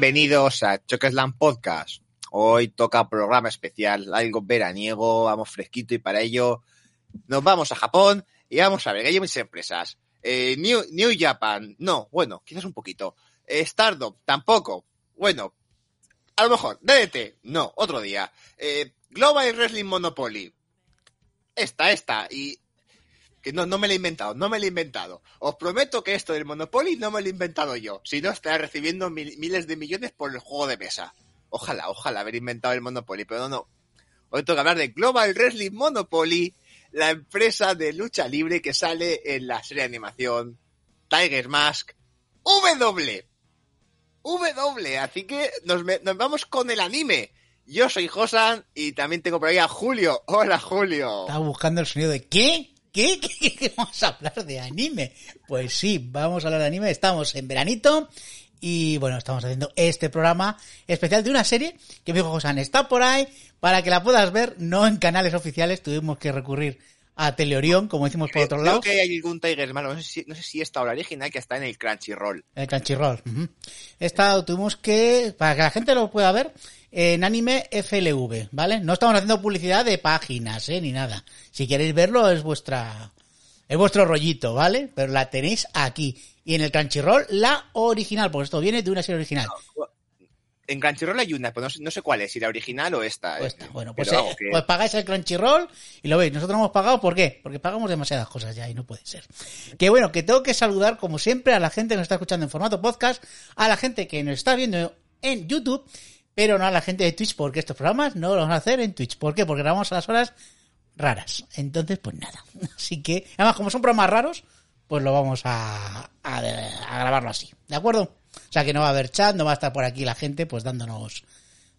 Bienvenidos a Chokeslam Podcast. Hoy toca programa especial, algo veraniego, vamos fresquito y para ello nos vamos a Japón y vamos a ver, hay muchas empresas. Eh, New, New Japan, no, bueno, quizás un poquito. Eh, Stardom, tampoco. Bueno, a lo mejor. DDT, no, otro día. Eh, Global Wrestling Monopoly. Esta, esta. Y no, no me lo he inventado, no me lo he inventado. Os prometo que esto del Monopoly no me lo he inventado yo. Si no, estaré recibiendo mil- miles de millones por el juego de mesa. Ojalá, ojalá haber inventado el Monopoly, pero no, no. Hoy tengo que hablar de Global Wrestling Monopoly, la empresa de lucha libre que sale en la serie de animación Tiger Mask W. W, así que nos, nos vamos con el anime. Yo soy Josan y también tengo por ahí a Julio. Hola, Julio. Estaba buscando el sonido de ¿qué? ¿Qué? ¿Qué, vamos a hablar de anime? Pues sí, vamos a hablar de anime. Estamos en veranito y bueno, estamos haciendo este programa especial de una serie que me dijo Josan, está por ahí para que la puedas ver, no en canales oficiales, tuvimos que recurrir a Teleorión, como decimos por otro Creo lado. que hay algún Tiger Mask, no sé si, no sé si esta o la original que está en el Crunchyroll. El Crunchyroll. ujú. Esta tuvimos que, para que la gente lo pueda ver, en anime FLV, ¿vale? No estamos haciendo publicidad de páginas, ¿eh? Ni nada. Si queréis verlo es vuestra, es vuestro rollito, ¿vale? Pero la tenéis aquí. Y en el Crunchyroll, la original, porque esto viene de una serie original. En Crunchyroll hay una, pero no sé, no sé cuál es, si la original o esta. O eh. esta. Bueno, pues, eh, vamos, que- pues pagáis el Crunchyroll y lo veis. Nosotros no hemos pagado, ¿por qué? Porque pagamos demasiadas cosas ya y no puede ser. Que bueno, que tengo que saludar, como siempre, a la gente que nos está escuchando en formato podcast, a la gente que nos está viendo en YouTube, pero no a la gente de Twitch, porque estos programas no los vamos a hacer en Twitch. ¿Por qué? Porque grabamos a las horas raras. Entonces, pues nada. Así que, además, como son programas raros, pues lo vamos a, a, a grabarlo así. ¿De acuerdo? O sea que no va a haber chat, no va a estar por aquí la gente, pues dándonos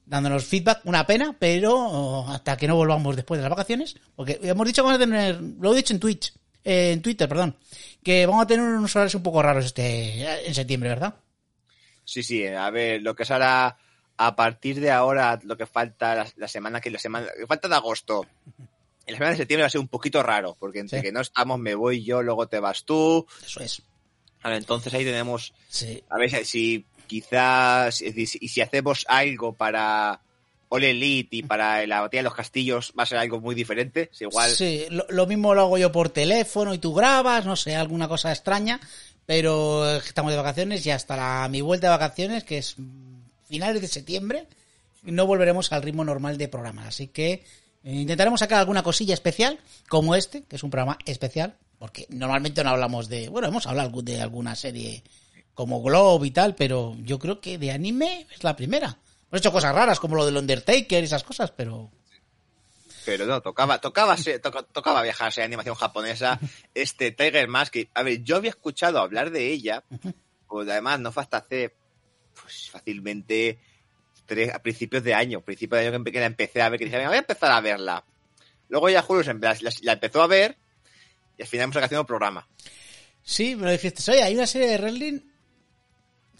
dándonos feedback, una pena, pero oh, hasta que no volvamos después de las vacaciones, porque hemos dicho que vamos a tener, lo he dicho en Twitch, eh, en Twitter, perdón, que vamos a tener unos horarios un poco raros este en septiembre, ¿verdad? Sí, sí, a ver, lo que se hará a partir de ahora, lo que falta la, la semana que la semana, que falta de agosto. En la semana de septiembre va a ser un poquito raro, porque entre Sí. que no estamos, me voy yo, luego te vas tú. Eso es. A ver, entonces ahí tenemos, Sí. a ver si quizás, y si hacemos algo para All Elite y para la batalla de los castillos, va a ser algo muy diferente. Es igual. Sí, lo, lo mismo lo hago yo por teléfono y tú grabas, no sé, alguna cosa extraña, pero estamos de vacaciones y hasta la, mi vuelta de vacaciones, que es finales de septiembre, no volveremos al ritmo normal de programa. Así que eh, intentaremos sacar alguna cosilla especial, como este, que es un programa especial, porque normalmente no hablamos de, bueno, hemos hablado de alguna serie como Globe y tal, pero yo creo que de anime es la primera. Hemos hecho cosas raras como lo del Undertaker y esas cosas, pero Pero no, tocaba, tocaba, ser- toca- tocaba viajar a animación japonesa. Este Tiger Mask, a ver, yo había escuchado hablar de ella, pues además no fue hasta hace pues, fácilmente tres, a principios de año, principios de año que la empecé a ver, que dije, voy a empezar a verla. Luego ya Julio la, la empezó a ver y al final hemos haciendo programa. Sí, me lo dijiste, oye, hay una serie de wrestling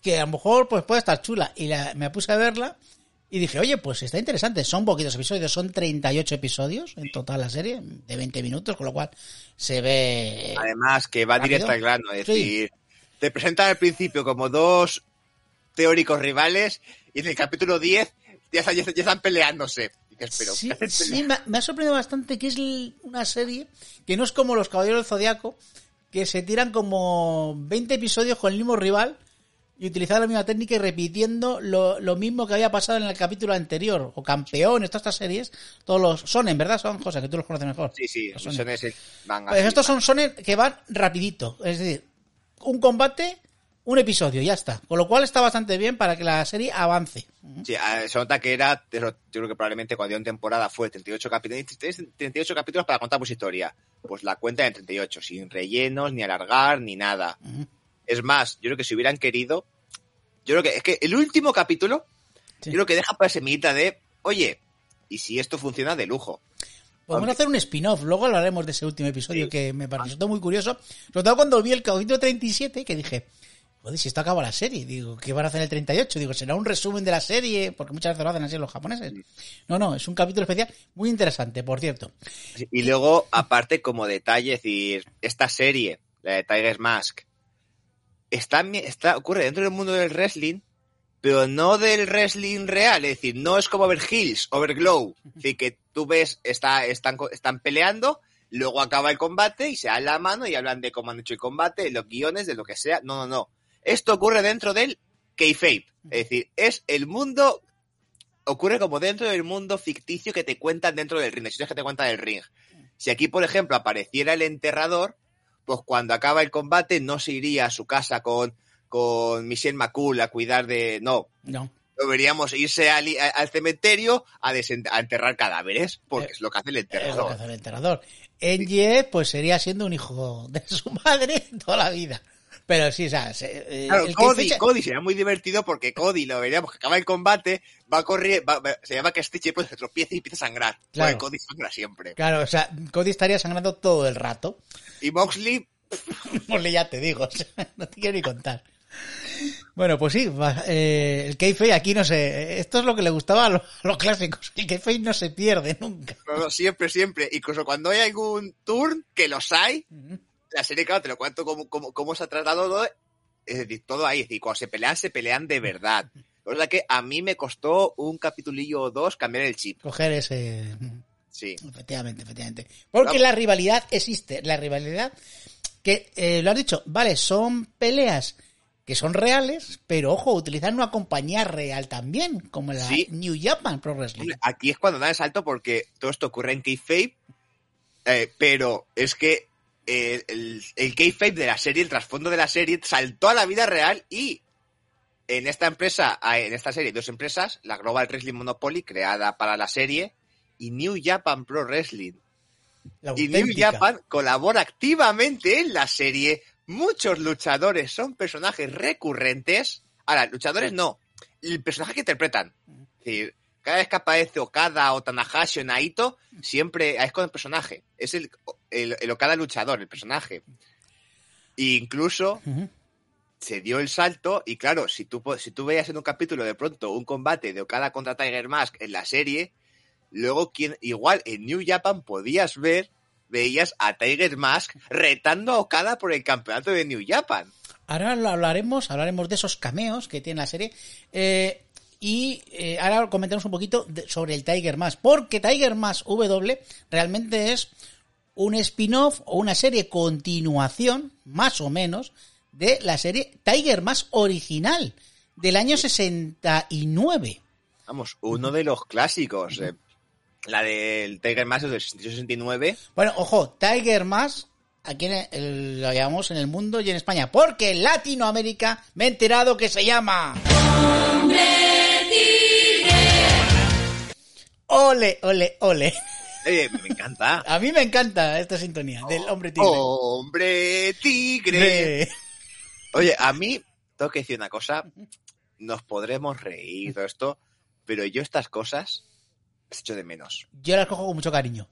que a lo mejor pues puede estar chula. Y la- me puse a verla y dije, oye, pues está interesante. Son poquitos episodios, son 38 episodios en total la serie, de 20 minutos, con lo cual se ve... Además, que va ¿Rápido? directo al grano, es decir, te presentan al principio como dos teóricos rivales y en el capítulo 10 ya están, ya están- ya están peleándose. Me, ha- me ha sorprendido bastante que es una serie que no es como Los Caballeros del Zodiaco, que se tiran como 20 episodios con el mismo rival y utilizar la misma técnica y repitiendo lo, lo mismo que había pasado en el capítulo anterior, o campeones, todas estas series, todos los sonen, ¿verdad? Son cosas que tú los conoces mejor. Sí, sí, Los son shonen. ese van Pues así, estos van. son sones que van rapidito, es decir, un combate, un episodio, ya está. Con lo cual está bastante bien para que la serie avance. Sí, ah, se nota que era, yo creo que probablemente cuando dio en temporada fue 38 capítulos, 38 capítulos para contar pues historia. Pues la cuenta en 38, sin rellenos, ni alargar, ni nada. Es más, yo creo que si hubieran querido, yo creo que es que el último capítulo, Sí. yo creo que deja para semillita de, oye, y si esto funciona de lujo. Podemos hacer un spin-off, luego hablaremos de ese último episodio Sí. que me pareció muy curioso. Sobre todo cuando vi el capítulo 37, que dije, joder, si esto acaba la serie. Digo, ¿qué van a hacer el 38? Digo, será un resumen de la serie, porque muchas veces lo hacen así los japoneses. No, no, es un capítulo especial muy interesante, por cierto. Y luego, aparte, como detalle, es decir, esta serie, la de Tiger's Mask, está, está, ocurre dentro del mundo del wrestling, pero no del wrestling real, es decir, no es como ver Hills, Overglow, es decir, que tú ves, está, están, están peleando, luego acaba el combate y se dan la mano y hablan de cómo han hecho el combate, los guiones, de lo que sea. No, no, no. Esto ocurre dentro del kayfabe, es decir, es el mundo, ocurre como dentro del mundo ficticio que te cuentan dentro del ring, de historias que te cuentan del ring. Si aquí, por ejemplo, apareciera el enterrador, pues cuando acaba el combate no se iría a su casa con, con Michelle McCool a cuidar de... No, No. deberíamos irse al, al cementerio a, enterrar cadáveres, porque Eh, es lo que hace el Es lo que enterrador. hace el enterrador. Engie, pues sería siendo un hijo de su madre toda la vida. Pero sí, o sea, se- eh, Claro, el Cody, Cody sería muy divertido porque Cody lo veríamos que acaba el combate, va a correr, va- se llama que Stitch pues se tropieza y empieza a sangrar. Claro. Cody sangra siempre. Claro, o sea, Cody estaría sangrando todo el rato. Y Moxley, Pues ya te digo, o sea, no te quiero ni contar. Bueno, pues sí, eh, el kayfabe aquí no sé, esto es lo que le gustaba a los, a los clásicos, el kayfabe no se pierde nunca. no, no, siempre, siempre, incluso cuando hay algún turn, que los hay, la serie, claro, te lo cuento cómo, cómo, cómo se ha tratado todo, es decir, todo ahí, es decir, cuando se pelean, se pelean de verdad. O sea que a mí me costó un capitulillo o dos cambiar el chip. Coger ese... Sí. Efectivamente, efectivamente. Porque la rivalidad existe, la rivalidad que, eh, lo has dicho, vale, son peleas que son reales, pero ojo, utilizan una compañía real también, como la Sí. New Japan Pro Wrestling. Aquí es cuando da el salto porque todo esto ocurre en Kayfabe, eh, pero es que el, el, el Kayfabe de la serie, el trasfondo de la serie, saltó a la vida real y en esta empresa, ah, en esta serie, hay dos empresas, la Global Wrestling Monopoly, creada para la serie, y New Japan Pro Wrestling. Y New. Japan colabora activamente en la serie. Muchos luchadores son personajes recurrentes. Ahora, luchadores no. El personaje que interpretan. Es decir, cada vez que aparece Okada o Tanahashi o Naito, siempre es con el personaje. Es el, el, el Okada luchador, el personaje. E incluso se dio el salto y claro, si tú, si tú veías en un capítulo de pronto un combate de Okada contra Tiger Mask en la serie, luego quien, igual en New Japan podías ver, veías a Tiger Mask retando a Okada por el campeonato de New Japan. Ahora lo hablaremos, hablaremos de esos cameos que tiene la serie. Eh, y eh, ahora comentamos un poquito de- sobre el Tiger Mask. Porque Tiger Mask W realmente es un spin-off o una serie continuación, más o menos, de la serie Tiger Mask original del año 69. Vamos, uno de los clásicos. eh, la del Tiger Mask es del 68-69. Bueno, ojo, Tiger Mask, aquí en el- lo llamamos en el mundo y en España, porque en Latinoamérica me he enterado que se llama... Ole, ole, ole. Eh, me encanta. A mí me encanta esta sintonía del hombre tigre. Hombre tigre. De- Oye, a mí, tengo que decir una cosa, nos podremos reír todo esto, pero yo estas cosas las echo de menos. Yo las cojo con mucho cariño.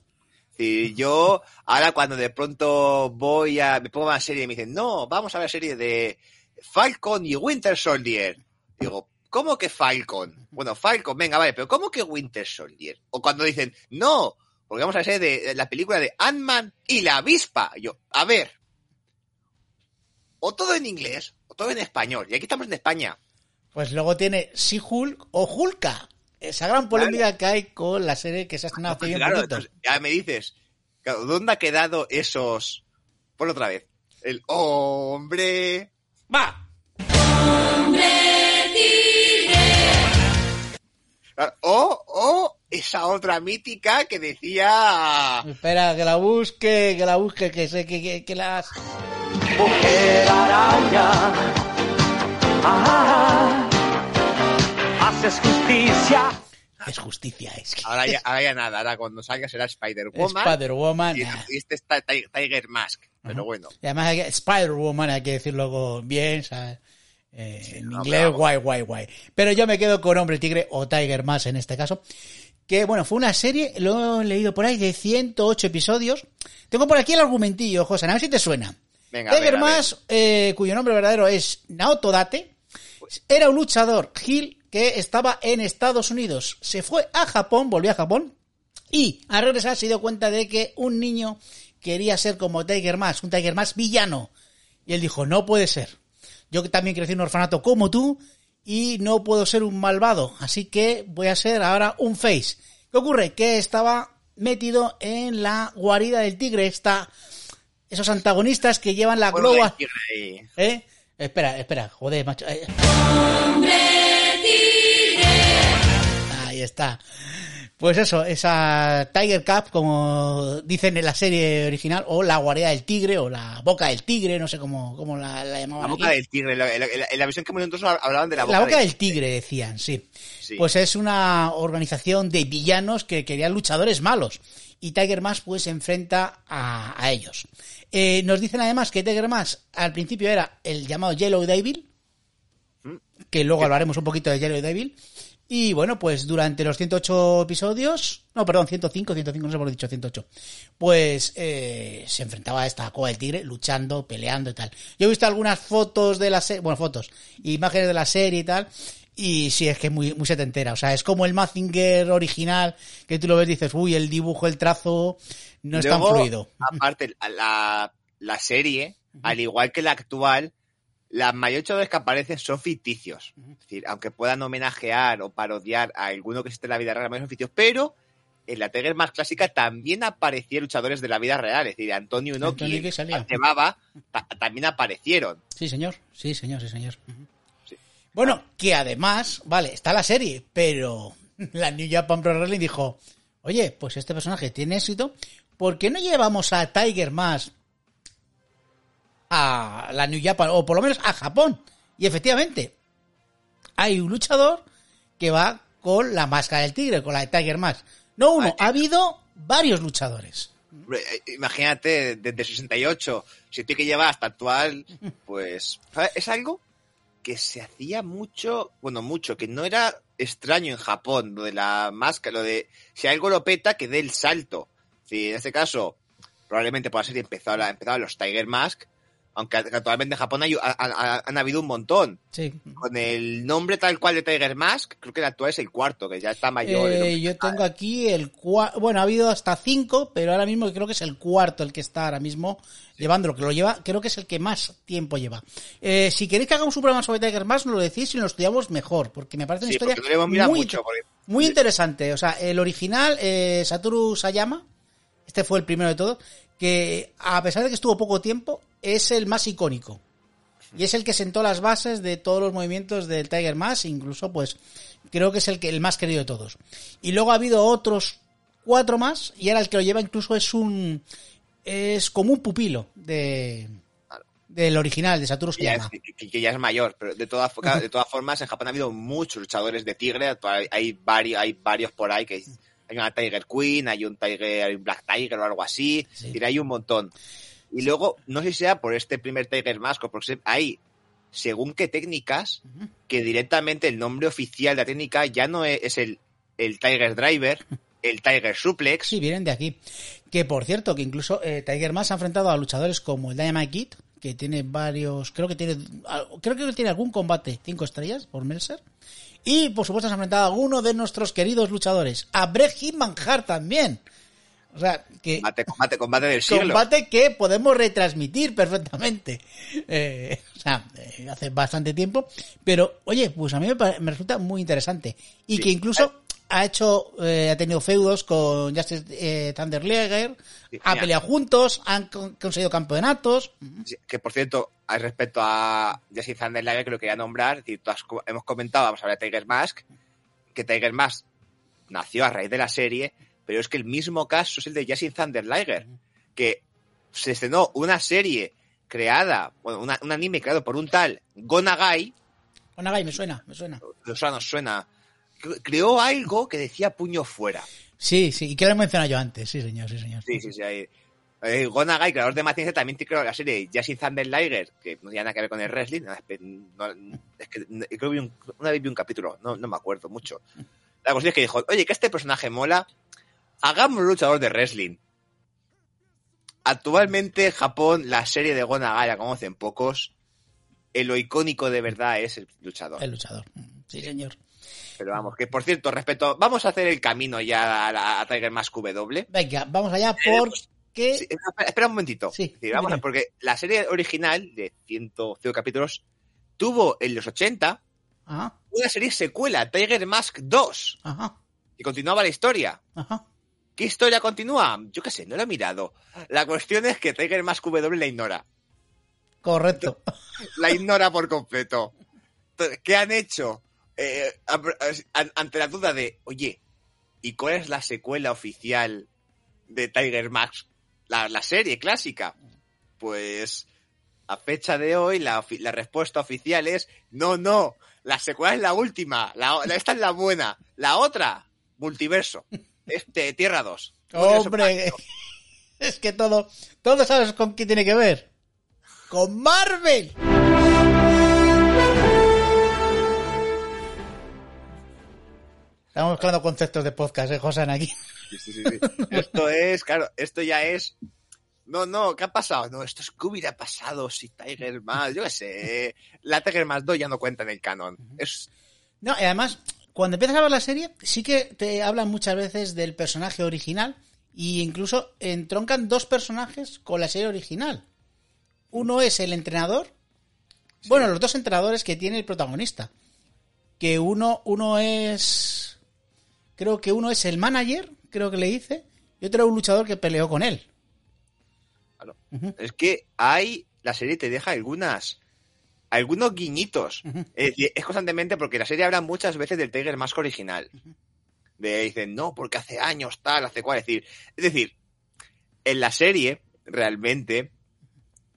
Si yo, ahora cuando de pronto voy a, me pongo una serie y me dicen, no, vamos a ver la serie de Falcon y Winter Soldier. Digo, ¿cómo que Falcon? Bueno, Falcon, venga, vale, pero ¿cómo que Winter Soldier? O cuando dicen, no, porque vamos a ver de, de la película de Ant-Man y la avispa. Y yo, a ver, o todo en inglés, o todo en español. Y aquí estamos en España. Pues luego tiene Si Hulk o Hulka. Esa gran polémica que hay con la serie que se ha estrenado hace Pues bien claro, entonces, ya me dices, claro, ¿dónde ha quedado esos? Por otra vez. El hombre. ¡Va! Claro, O, o esa otra mítica que decía. Espera, que la busque, que la busque, que sé que, que, que las... Mujer araña, haces justicia. Es justicia, es que... Ahora ya, ahora ya nada, ahora cuando salga será Spider-Woman. Spider-Woman. Y, este está Ti- Tiger Mask. Pero bueno. Y además hay que- Spider-Woman hay que decirlo bien, ¿sabes? Eh, en no, inglés, guay, guay, guay. Pero yo me quedo con Hombre Tigre o Tiger Mask en este caso. Que bueno, fue una serie, lo he leído por ahí, de 108 episodios. Tengo por aquí el argumentillo, José, a ver si te suena. Venga, a Tiger ver, a ver. Mask, eh, cuyo nombre verdadero es Naoto Date, era un luchador Gil que estaba en Estados Unidos. Se fue a Japón, volvió a Japón, y al regresar se dio cuenta de que un niño quería ser como Tiger Mask, un Tiger Mask villano. Y él dijo, no puede ser. Yo también crecí en un orfanato como tú, y no puedo ser un malvado, así que voy a ser ahora un face. ¿Qué ocurre? Que estaba metido en la guarida del tigre, está esos antagonistas que llevan la globa, tigre. ¿eh? Espera, espera, joder, macho. eh. Ahí está. Pues eso, esa Tiger Cup, como dicen en la serie original, o la guarida del tigre, o la boca del tigre, no sé cómo, cómo la, la La llamaban boca aquí. del tigre. En la, en la- versión que hemos visto nosotros hablaban de la boca, La boca del del tigre, decían, sí. Sí. Pues es una organización de villanos que querían luchadores malos. Y Tiger Mask pues se enfrenta a, a ellos. Eh, nos dicen además que Tiger Mask al principio era el llamado Yellow Devil, ¿Mm? que luego hablaremos un poquito de Yellow Devil. Y bueno, pues durante los 108 episodios, no, perdón, 105, 105, no sé por qué he dicho 108, pues eh, se enfrentaba a esta coa del tigre luchando, peleando y tal. Yo he visto algunas fotos de la serie, bueno, fotos, imágenes de la serie y tal, y sí, es que es muy, muy setentera. O sea, es como el Mazinger original, que tú lo ves y dices, uy, el dibujo, el trazo, no es tan fluido. Aparte, la, la serie, al igual que la actual, la mayor luchadores que aparecen son ficticios. Es decir, aunque puedan homenajear o parodiar a alguno que existe en la vida real, son ficticios, pero en la Tiger más clásica también aparecían luchadores de la vida real. Es decir, Antonio Inoki, Antonio ta- también aparecieron. Sí, señor. Sí, señor, sí, señor. Sí. Bueno, que además, vale, está la serie, pero la New Japan Pro Wrestling dijo, oye, pues este personaje tiene éxito, ¿por qué no llevamos a Tiger más a la New Japan, o por lo menos a Japón? Y efectivamente, hay un luchador que va con la máscara del tigre, con la de Tiger Mask. No uno, ha habido varios luchadores. Eh, Imagínate, desde 68, si tiene que llevar hasta actual, pues es algo que se hacía mucho, bueno, mucho, que no era extraño en Japón, lo de la máscara, lo de si algo lo peta, que dé el salto. Sí, en este caso, probablemente por la serie empezó, empezaron los Tiger Mask, aunque actualmente en Japón hay- ha- ha- han habido un montón. Sí. Con el nombre tal cual de Tiger Mask, creo que el actual es el cuarto, que ya está mayor. Eh, yo tengo aquí el cuarto, bueno, ha habido hasta cinco, pero ahora mismo creo que es el cuarto el que está ahora mismo llevándolo, que lo lleva, creo que es el que más tiempo lleva. Eh, si queréis que hagamos un programa sobre Tiger Mask, nos lo decís y lo estudiamos mejor, porque me parece una Sí, historia muy, mucho, porque- muy interesante. O sea, el original, eh, Satoru Sayama, este fue el primero de todos, que a pesar de que estuvo poco tiempo, es el más icónico. Y es el que sentó las bases de todos los movimientos del Tiger Mask, incluso pues creo que es el que el más querido de todos. Y luego ha habido otros cuatro más y ahora el que lo lleva incluso es un es como un pupilo de del original de Satoru que ya, Sayama. es, que- que ya es mayor, pero de todas, de todas formas en Japón ha habido muchos luchadores de tigre, hay varios, hay varios por ahí que hay una Tiger Queen, hay un Tiger, hay un Black Tiger o algo así, Sí. decir, hay un montón. Y luego, no sé si sea por este primer Tiger Mask o porque hay, según qué técnicas, que directamente el nombre oficial de la técnica ya no es, es el, el Tiger Driver, el Tiger Suplex, Sí, vienen de aquí. Que por cierto, que incluso eh, Tiger Mask ha enfrentado a luchadores como el Dynamite Kid, que tiene varios, creo que tiene, creo que tiene algún combate cinco estrellas por Melser. Y por supuesto se ha enfrentado a alguno de nuestros queridos luchadores, a Bret Hitman Hart también. O sea, que combate, combate, combate del siglo. combate que podemos retransmitir perfectamente. Eh, o sea, eh, hace bastante tiempo. Pero, oye, pues a mí me, me resulta muy interesante. Y Sí. que incluso ha hecho, eh, ha tenido feudos con Justice eh, Thunder Liger, Sí, ha peleado juntos, han con- conseguido campeonatos. Sí, Que por cierto, respecto a Jesse Thunder Liger, que lo quería nombrar, es decir, tú has co- hemos comentado, vamos a hablar de Tiger Mask, que Tiger Mask nació a raíz de la serie, pero es que el mismo caso es el de Jesse Thunder Liger, que se estrenó una serie creada, bueno, una- un anime creado por un tal Gonagai, Onagai, me suena, me suena. o sea, nos suena, creó algo que decía puño fuera. Sí, sí, y que lo he mencionado yo antes, sí señor, sí señor. Sí, sí, sí. Ahí. Eh, Gonagai, creador de Matinese, también creó la serie Jesse Thunder Liger, que no tiene nada que ver con el wrestling. no- es que creo que vi un- una vez vi un capítulo, no, no me acuerdo mucho. La cuestión es que dijo, oye, que este personaje mola, hagamos un luchador de wrestling. Actualmente en Japón la serie de Gonagai la conocen pocos. Eh, lo icónico de verdad es el luchador. El luchador. Sí, señor. Pero vamos, que por cierto, respecto, vamos a hacer el camino ya a, la- a Tiger Mask W. Venga, vamos allá Eh, porque... Sí, espera, espera un momentito. Sí, decir, vamos a- porque la serie original de 105 capítulos tuvo en los 80 Ajá, una serie secuela, Tiger Mask 2, ajá, y continuaba la historia. ajá. ¿Qué historia continúa? Yo qué sé, no lo he mirado. La cuestión es que Tiger Mask W la ignora. Correcto. La ignora por completo. ¿Qué han hecho? Eh, ante la duda de, oye, ¿y cuál es la secuela oficial de Tiger Mask? La, la serie clásica. Pues a fecha de hoy la, la respuesta oficial es, no, no, la secuela es la última, la, la- esta es la buena, la otra, multiverso, este, Tierra 2. Hombre, es que todo, todo sabes con qué tiene que ver. Con Marvel. Estamos mezclando conceptos de podcast, ¿eh, Josan, aquí? Sí, sí, sí. Esto es, claro, esto ya es. No, no, ¿qué ha pasado? No, esto es que hubiera pasado si Tiger Mask, yo qué sé. La Tiger Mask 2 ya no cuenta en el canon. Es, No, y además, cuando empiezas a ver la serie, sí que te hablan muchas veces del personaje original e incluso entroncan dos personajes con la serie original. Uno es el entrenador, bueno, los dos entrenadores que tiene el protagonista. Que uno, uno es, creo que uno es el manager, creo que le dice, y otro es un luchador que peleó con él. claro. Es que hay. La serie te deja algunas. Algunos guiñitos. Es constantemente porque la serie habla muchas veces del Tiger Mask original. De dicen, no, porque hace años, tal, hace cual. Es decir, es decir, en la serie, realmente,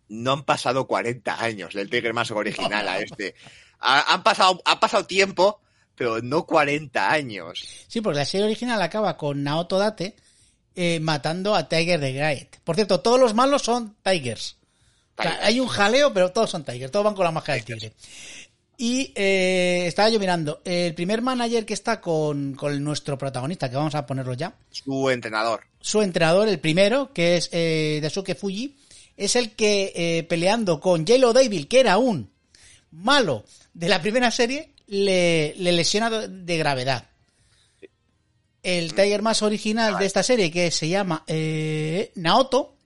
no han pasado 40 años del Tiger Mask original a este. Ha- han, pasado, ha pasado tiempo, pero no 40 años. Sí, porque la serie original acaba con Naoto Date eh, matando a Tiger the Great. Por cierto, todos los malos son Tigers. O sea, Tigers. hay un jaleo, pero todos son Tigers. Todos van con la máscara del tigre. Y eh, estaba yo mirando. El primer manager que está con, con nuestro protagonista, que vamos a ponerlo ya, Su entrenador. su entrenador, el primero, que es eh, Daisuke Fuji, es el que eh, peleando con Yellow Devil, que era un malo de la primera serie, le, le lesiona de- gravedad. El Tiger más original de esta serie, que se llama eh, Naoto,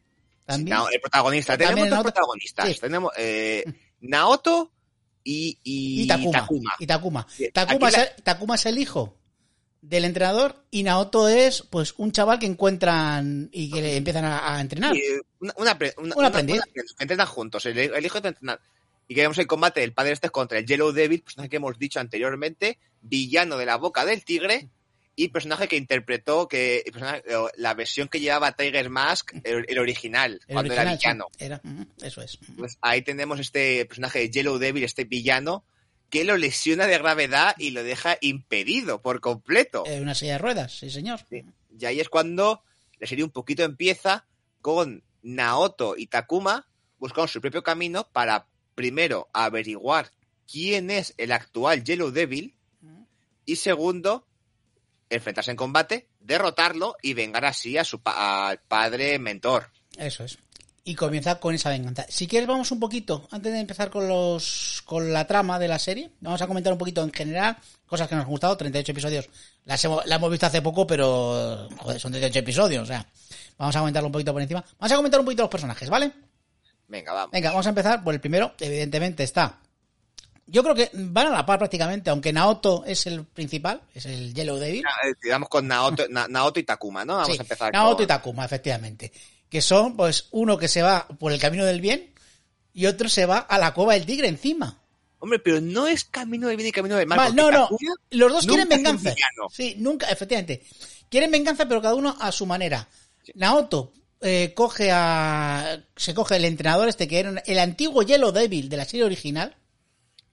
también. El protagonista. También Tenemos dos Naoto. protagonistas. Sí. Tenemos eh, Naoto y, y, y Takuma. Takuma. Y Takuma. Takuma, es el, Takuma es el hijo del entrenador y Naoto es pues un chaval que encuentran y que le empiezan a, a entrenar. Una, una, una- Un una- aprendiz. un aprendiz, que entrenan juntos, el, el hijo de entrenar. Y que vemos el combate del padre este contra el Yellow Devil, personaje que hemos dicho anteriormente, villano de la boca del tigre, y personaje que interpretó que la versión que llevaba Tiger Mask, el, el original, El cuando original, era villano. era, ujú, eso es. Pues ahí tenemos este personaje de Yellow Devil, este villano, que lo lesiona de gravedad y lo deja impedido por completo. Eh, una silla de ruedas, sí señor. Sí. Y ahí es cuando la serie un poquito empieza con Naoto y Takuma buscando su propio camino para primero averiguar quién es el actual Yellow Devil y segundo enfrentarse en combate, derrotarlo y vengar así a su pa- al padre mentor. Eso es. Y comienza con esa venganza. Si quieres, vamos un poquito, antes de empezar con los con la trama de la serie, vamos a comentar un poquito en general, cosas que nos han gustado, 38 episodios. Las hemos, la hemos visto hace poco, pero joder, son 38 episodios, o sea, vamos a comentarlo un poquito por encima. Vamos a comentar un poquito los personajes, ¿vale? Venga, vamos. Venga, vamos a empezar por el primero, evidentemente está. Yo creo que van a la par prácticamente, aunque Naoto es el principal, es el Yellow Devil. Eh, Digamos con Naoto, Na- Naoto y Takuma, ¿no? Vamos Sí, a empezar Naoto con... y Takuma, efectivamente. Que son, pues, uno que se va por el camino del bien y otro se va a la cueva del tigre encima. Hombre, pero no es camino de bien y camino de mal. No, no. Los dos quieren venganza. Sí, nunca, efectivamente. Quieren venganza, pero cada uno a su manera. Naoto eh, coge a. Se coge el entrenador este que era el antiguo Yellow Devil de la serie original.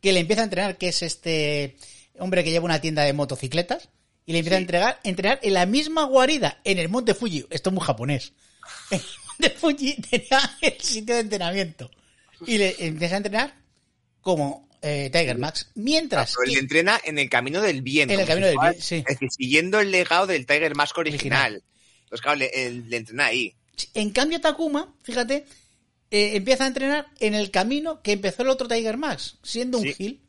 Que le empieza a entrenar, que es este hombre que lleva una tienda de motocicletas. Y le empieza a entregar, entrenar en la misma guarida, en el monte Fuji. Esto es muy japonés. El monte Fuji tenía el sitio de entrenamiento. Y le empieza a entrenar como eh, Tiger Max. Mientras. Pero él que- entrena en el camino del bien. En el camino del bien, sí. Es decir, siguiendo el legado del Tiger Mask original. Original. Entonces, claro, le, él- le entrena ahí. En cambio, Takuma, fíjate, eh, empieza a entrenar en el camino que empezó el otro Tiger Max, siendo un Sí. gil.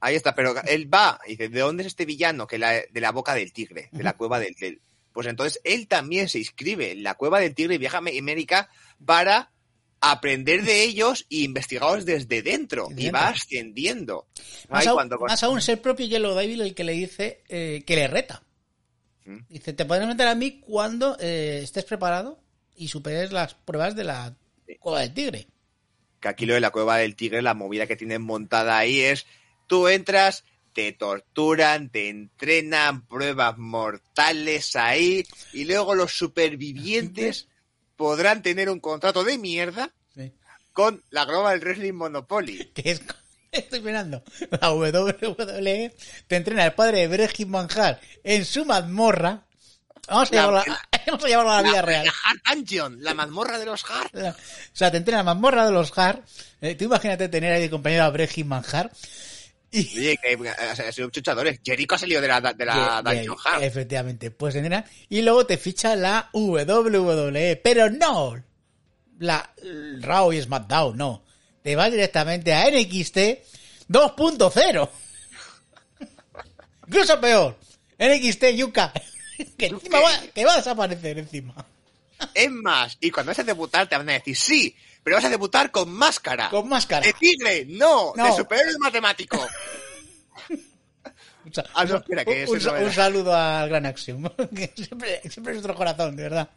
Ahí está, pero él va y dice, ¿de dónde es este villano? Que la, de la boca del tigre, de la cueva del tigre. Pues entonces él también se inscribe en la cueva del tigre y viaja a América para aprender de ellos e investigarlos desde dentro. Y va ascendiendo. Más, aún, cuando- más aún el propio Yellow Devil el que le dice eh, que le reta. ¿Mm? Dice, te podrás meter a mí cuando eh, estés preparado y superes las pruebas de la cueva del tigre. que aquí lo de la cueva del tigre, la movida que tienen montada ahí es, tú entras, te torturan, te entrenan, pruebas mortales ahí, y luego los supervivientes podrán tener un contrato de mierda Sí. con la Global Wrestling Monopoly. Que es... Estoy mirando. La WWE te entrena el padre de Bregin Manjar en su mazmorra. Vamos a La- vamos a llevarlo a la vida real. la Hard Dungeon, la mazmorra de los Hard. O sea, te entrena la mazmorra de los Har. Eh, tú imagínate tener ahí de compañero a Bregin Manjar. Y, Oye, que o sea, son chuchadores. Jericho ha salido de la, de Dungeon Hard. Efectivamente, pues entrena. Y luego te ficha la WWE, pero no la Raw y SmackDown, no. Te vas directamente a NXT 2.0. Incluso peor. NXT UK. Que encima va, que va a desaparecer encima. Es más, y cuando vas a debutar te van a decir, sí, pero vas a debutar con máscara. Con máscara. De tigre, no, No. de superhéroe matemático. Un, sa- Ah, no, espera, que un- ese no un era. saludo al Gran Action. que siempre, siempre es nuestro corazón, de verdad.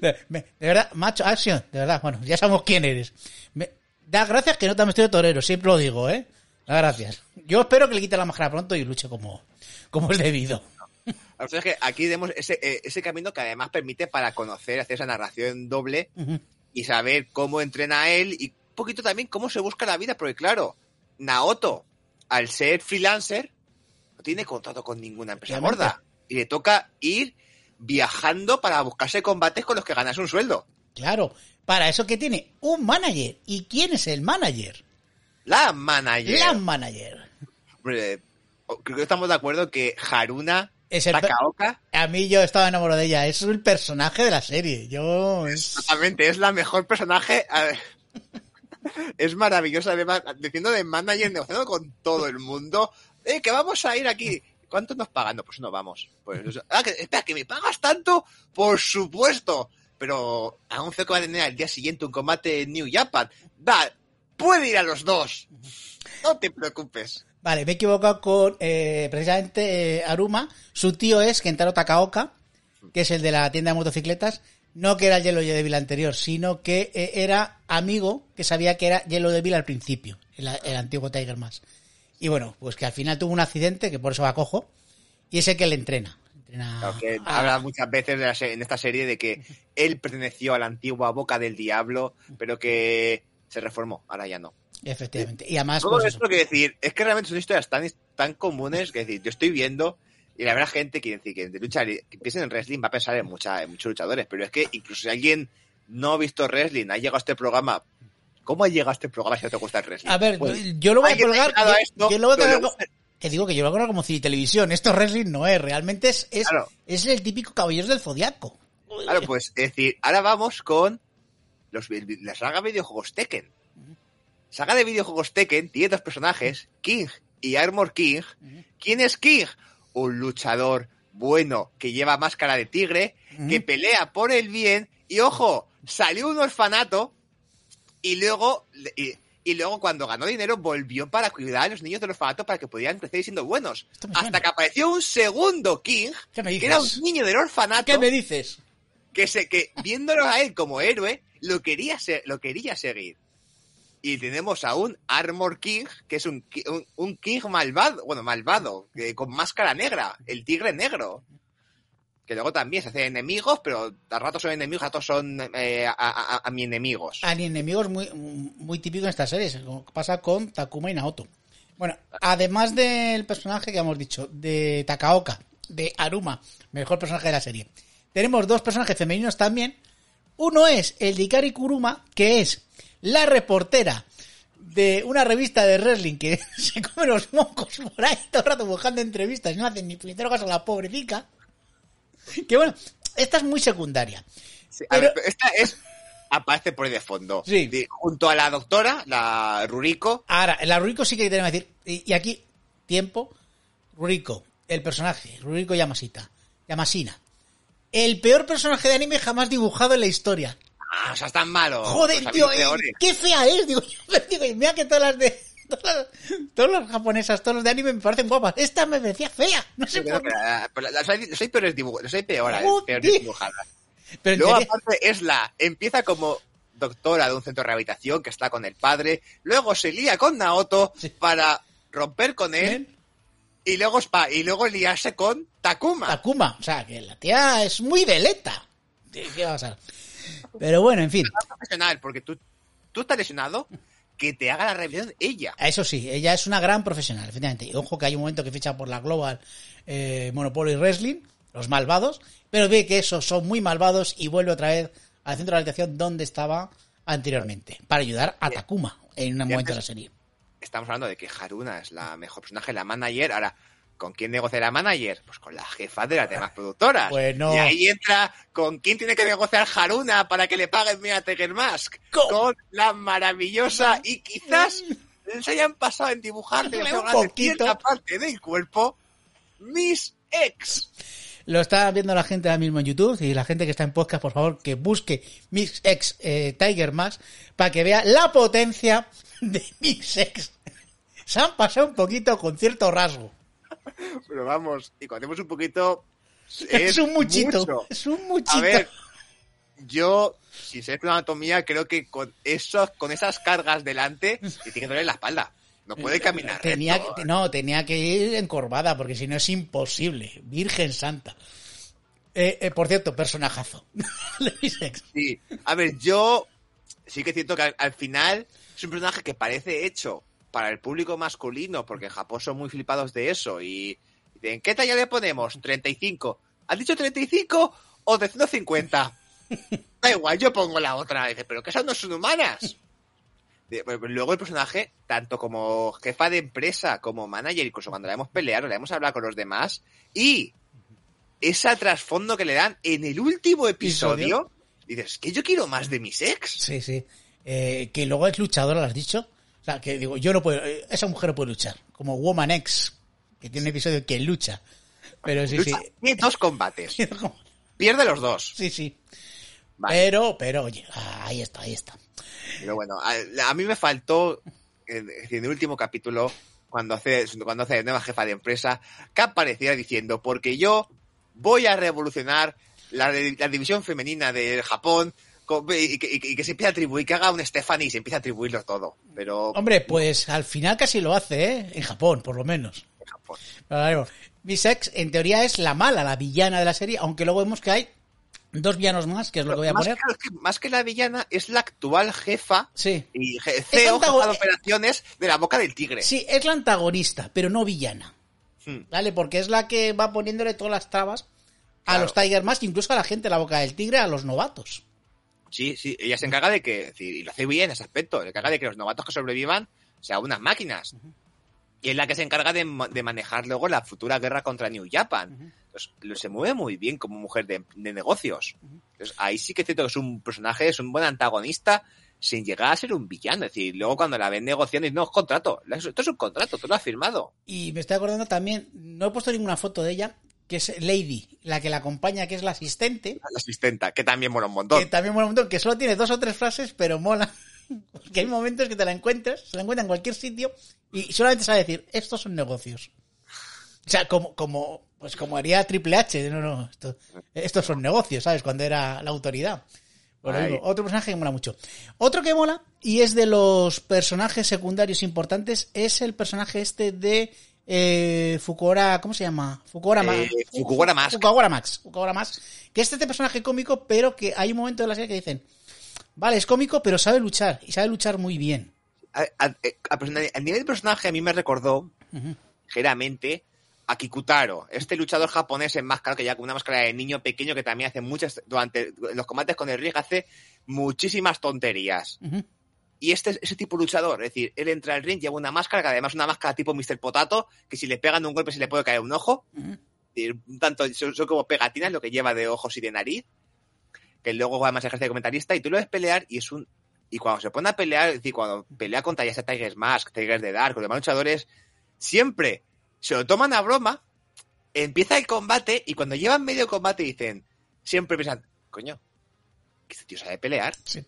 De, me- de verdad, macho, Action, de verdad. Bueno, ya sabemos quién eres. Me, da gracias que no te has vestido de torero, siempre lo digo, ¿eh? Da gracias. Yo espero que le quite la máscara pronto y luche como, como es debido. O sea, es que aquí vemos ese, eh, ese camino que además permite para conocer, hacer esa narración doble y saber cómo entrena él y un poquito también cómo se busca la vida, porque claro, Naoto, al ser freelancer, no tiene contrato con ninguna empresa gorda y le toca ir viajando para buscarse combates con los que ganas un sueldo. Claro, para eso que tiene un manager. ¿Y quién es el manager? La manager. La manager. Hombre, creo que estamos de acuerdo que Haruna Es el Takaoka A mí yo estaba enamorado de ella. Es el personaje de la serie. Yo... es- Totalmente, es la mejor personaje. a ver, Es maravillosa, además, diciendo de manager, negociando con todo el mundo. Eh, que vamos a ir aquí. ¿Cuánto nos pagan? No, pues no vamos. Pues, ah, que, espera, que me pagas tanto, por supuesto. Pero anuncio que va a tener al día siguiente un combate en New Japan. Va, puede ir a los dos. No te preocupes. Vale, me he equivocado con eh, precisamente eh, Aruma. Su tío es Kentaro Takaoka, que es el de la tienda de motocicletas. No que era el Yellow Devil anterior, sino que eh, era amigo que sabía que era Yellow Devil al principio, el, el antiguo Tiger Mask. Y bueno, pues que al final tuvo un accidente, que por eso va cojo, y es el que le entrena. entrena Claro, que a- habla muchas veces de la se- en esta serie de que él perteneció a la antigua boca del diablo, pero que se reformó, ahora ya no. Efectivamente. Y además, Todo pues eso. esto que decir, es que realmente son historias tan, tan comunes que decir, yo estoy viendo y la verdad gente que decir que de luchar, que piensen en wrestling va a pensar en, mucha, en muchos luchadores, pero es que incluso si alguien no ha visto wrestling, ha llegado a este programa, ¿cómo ha llegado a este programa si no te gusta el wrestling? A ver, Pues, yo lo voy a colgar. Yo, esto, yo lo voy a colgar que digo que yo lo colgar como cine televisión. Esto wrestling no es, realmente es, es, Claro. es el típico caballeros del zodiaco. Claro, pues es decir, ahora vamos con los, la saga de videojuegos Tekken. Saga de videojuegos Tekken tiene dos personajes, King y Armor King. ¿Quién es King? Un luchador bueno que lleva máscara de tigre, que pelea por el bien y ojo, salió un orfanato y luego y, y luego cuando ganó dinero volvió para cuidar a los niños del orfanato para que pudieran crecer siendo buenos. Hasta que apareció un segundo King, ¿Qué me que era un niño del orfanato ¿Qué me dices? que se que viéndolo a él como héroe lo quería se- lo quería seguir y tenemos a un Armor King que es un, un, King malvado bueno malvado con máscara negra el tigre negro que luego también se hace enemigos pero a ratos son enemigos a ratos son eh, a, mi enemigos A enemigos muy, muy típico en estas series, como pasa con Takuma y Naoto. Bueno, además del personaje que hemos dicho, de Takaoka, de Aruma, mejor personaje de la serie, tenemos dos personajes femeninos también. Uno es el de Ikari Kuruma, que es la reportera de una revista de wrestling que se come los mocos por ahí todo el rato buscando entrevistas y no hacen ni puñetero caso a la pobrecita. Que bueno, esta es muy secundaria. Sí, a pero- ver, esta es aparece por ahí de fondo Sí. Junto a la doctora la Ruriko Ahora, el Ruriko sí que tenemos que decir. Y, y aquí, tiempo. Ruriko, el personaje. Ruriko Yamashita. Yamashina. El peor personaje de anime jamás dibujado en la historia. Ah, o sea, es tan malo. Joder, Pues tío, eh, qué fea es, digo yo. Digo, y mira que todas las de. Todas las, todas las japonesas, todos los de anime me parecen guapas. Esta me parecía fea. No sé pero, por qué. las hay- las hay peores dibujadas, las hay peores, peores dibujadas. Pero Luego, aparte, es la, empieza como doctora de un centro de rehabilitación que está con el padre, luego se lía con Naoto Sí. para romper con él, y luego spa, y luego liarse con Takuma. Takuma. O sea, que la tía es muy veleta. ¿Qué va a pasar? Pero bueno, en fin. profesional, porque tú, tú estás lesionado, que te haga la revisión ella. Eso sí, ella es una gran profesional, efectivamente. Y ojo que hay un momento que ficha por la Global eh, Monopoly Wrestling, los malvados, pero ve que esos son muy malvados y vuelve otra vez al centro de habitación donde estaba anteriormente, para ayudar a Takuma en un momento de la serie. Estamos hablando de que Haruna es la mejor personaje, la manager. Ahora, ¿con quién negocia la manager? Pues con la jefa de las demás productoras. Bueno. Y ahí entra con quién tiene que negociar Haruna para que le paguen Mira Tiger Mask. Con la maravillosa y quizás se hayan pasado en dibujar poquito. cierta parte del cuerpo Miss X. Lo está viendo la gente ahora mismo en YouTube y la gente que está en podcast, por favor, que busque Mix X eh, Tiger Max para que vea la potencia de Mix X. Se han pasado un poquito con cierto rasgo. Pero vamos, y cuando hacemos un poquito... Es, un muchito. mucho. Es un muchito. A ver, yo, si sé de anatomía, creo que con esos, con esas cargas delante, le tiene que doler la espalda. No puede caminar. Tenía, recto. que- no, tenía que ir encorvada, porque si no es imposible. Virgen Santa. Eh, eh, por cierto, personajazo. Sí. A ver, yo sí que siento que al, al final es un personaje que parece hecho para el público masculino, porque en Japón son muy flipados de eso. Y dicen, ¿qué talla le ponemos? 35. ¿Has dicho 35 o de 150? Da igual, yo pongo la otra. Dice, pero que esas no son humanas. Pero Luego el personaje, tanto como jefa de empresa, como manager, incluso cuando la hemos peleado, la hemos hablado con los demás, y ese trasfondo que le dan en el último episodio, dices, que yo quiero más de mis ex. Sí, sí. Eh, que luego es luchadora, ¿lo has dicho? O sea, que digo, yo no puedo, eh, esa mujer no puede luchar. Como Woman X, que tiene un episodio que lucha. Pero sí, sí. Tiene dos combates. Pierde los dos. Sí, sí. Vale. Pero, pero, oye, ahí está, ahí está. Pero bueno, a, a mí me faltó en, en el último capítulo, cuando hace, cuando hace de nueva jefa de empresa, que apareciera diciendo, porque yo voy a revolucionar la, la división femenina de Japón y, que, y se empiece a atribuir, que haga un Stephanie y se empiece a atribuirlo todo. Pero Hombre, pues al final casi lo hace, ¿eh? En Japón, por lo menos. en Japón. Pero, claro, Miss X, en teoría, es la mala, la villana de la serie, aunque luego vemos que hay dos villanos más, que es lo que voy a más, poner. que, más que la villana, es la actual jefa Sí. y CEO, jefa de operaciones de la boca del tigre. Sí, es la antagonista, pero no villana. Hmm. ¿Vale? Porque es la que va poniéndole todas las trabas a Claro. los Tiger Mask, incluso a la gente de la boca del tigre, a los novatos. Sí, sí, ella se encarga de que, es decir, y lo hace bien en ese aspecto, se encarga de que los novatos que sobrevivan sean unas máquinas. Y es la que se encarga de, de manejar luego la futura guerra contra New Japan. Entonces, lo- se mueve muy bien como mujer de, de negocios. Entonces, ahí sí que es cierto que es un personaje, es un buen antagonista, sin llegar a ser un villano. Es decir, luego cuando la ven negociando, dice, no, es contrato. Esto es un contrato, tú lo has firmado. Y me estoy acordando también, no he puesto ninguna foto de ella, que es Lady, la que la acompaña, que es la asistente, La asistenta, que también mola un montón. que también mola un montón, que solo tiene dos o tres frases, pero mola. Porque hay momentos que te la encuentras, se la encuentra en cualquier sitio y solamente sabe decir, estos son negocios. O sea, como, como, pues como haría Triple H, no, no, esto- estos son negocios, ¿sabes? Cuando era la autoridad. Ay. mismo, otro personaje que mola mucho. Otro que mola, y es de los personajes secundarios importantes, es el personaje este de eh, Fukuhara, ¿cómo se llama? Fukuhara, Ma- Eh, Fukuhara Mask. Fukuhara Max. Fukuhara Max. Que es este personaje cómico, pero que hay un momento de la serie que dicen, vale, es cómico, pero sabe luchar, y sabe luchar muy bien. a, a- a persona- a nivel de personaje a mí me recordó ligeramente a Kikutaro, este luchador japonés enmascarado que ya con una máscara de niño pequeño que también hace muchas, durante los combates con el ring hace muchísimas tonterías. Ujú. Y este es ese tipo de luchador, es decir, él entra al ring, lleva una máscara, que además es una máscara tipo Mr. Potato, que si le pegan un golpe se le puede caer un ojo. Tanto, son, son como pegatinas lo que lleva de ojos y de nariz, que luego además ejerce de comentarista, y tú lo ves pelear y es un... Y cuando se pone a pelear, es decir, cuando pelea contra ya sea Tiger Mask, Tiger de Dark, los demás luchadores, siempre se lo toman a broma, empieza el combate y cuando llevan medio combate dicen, siempre piensan, coño, que este tío sabe pelear. Sí.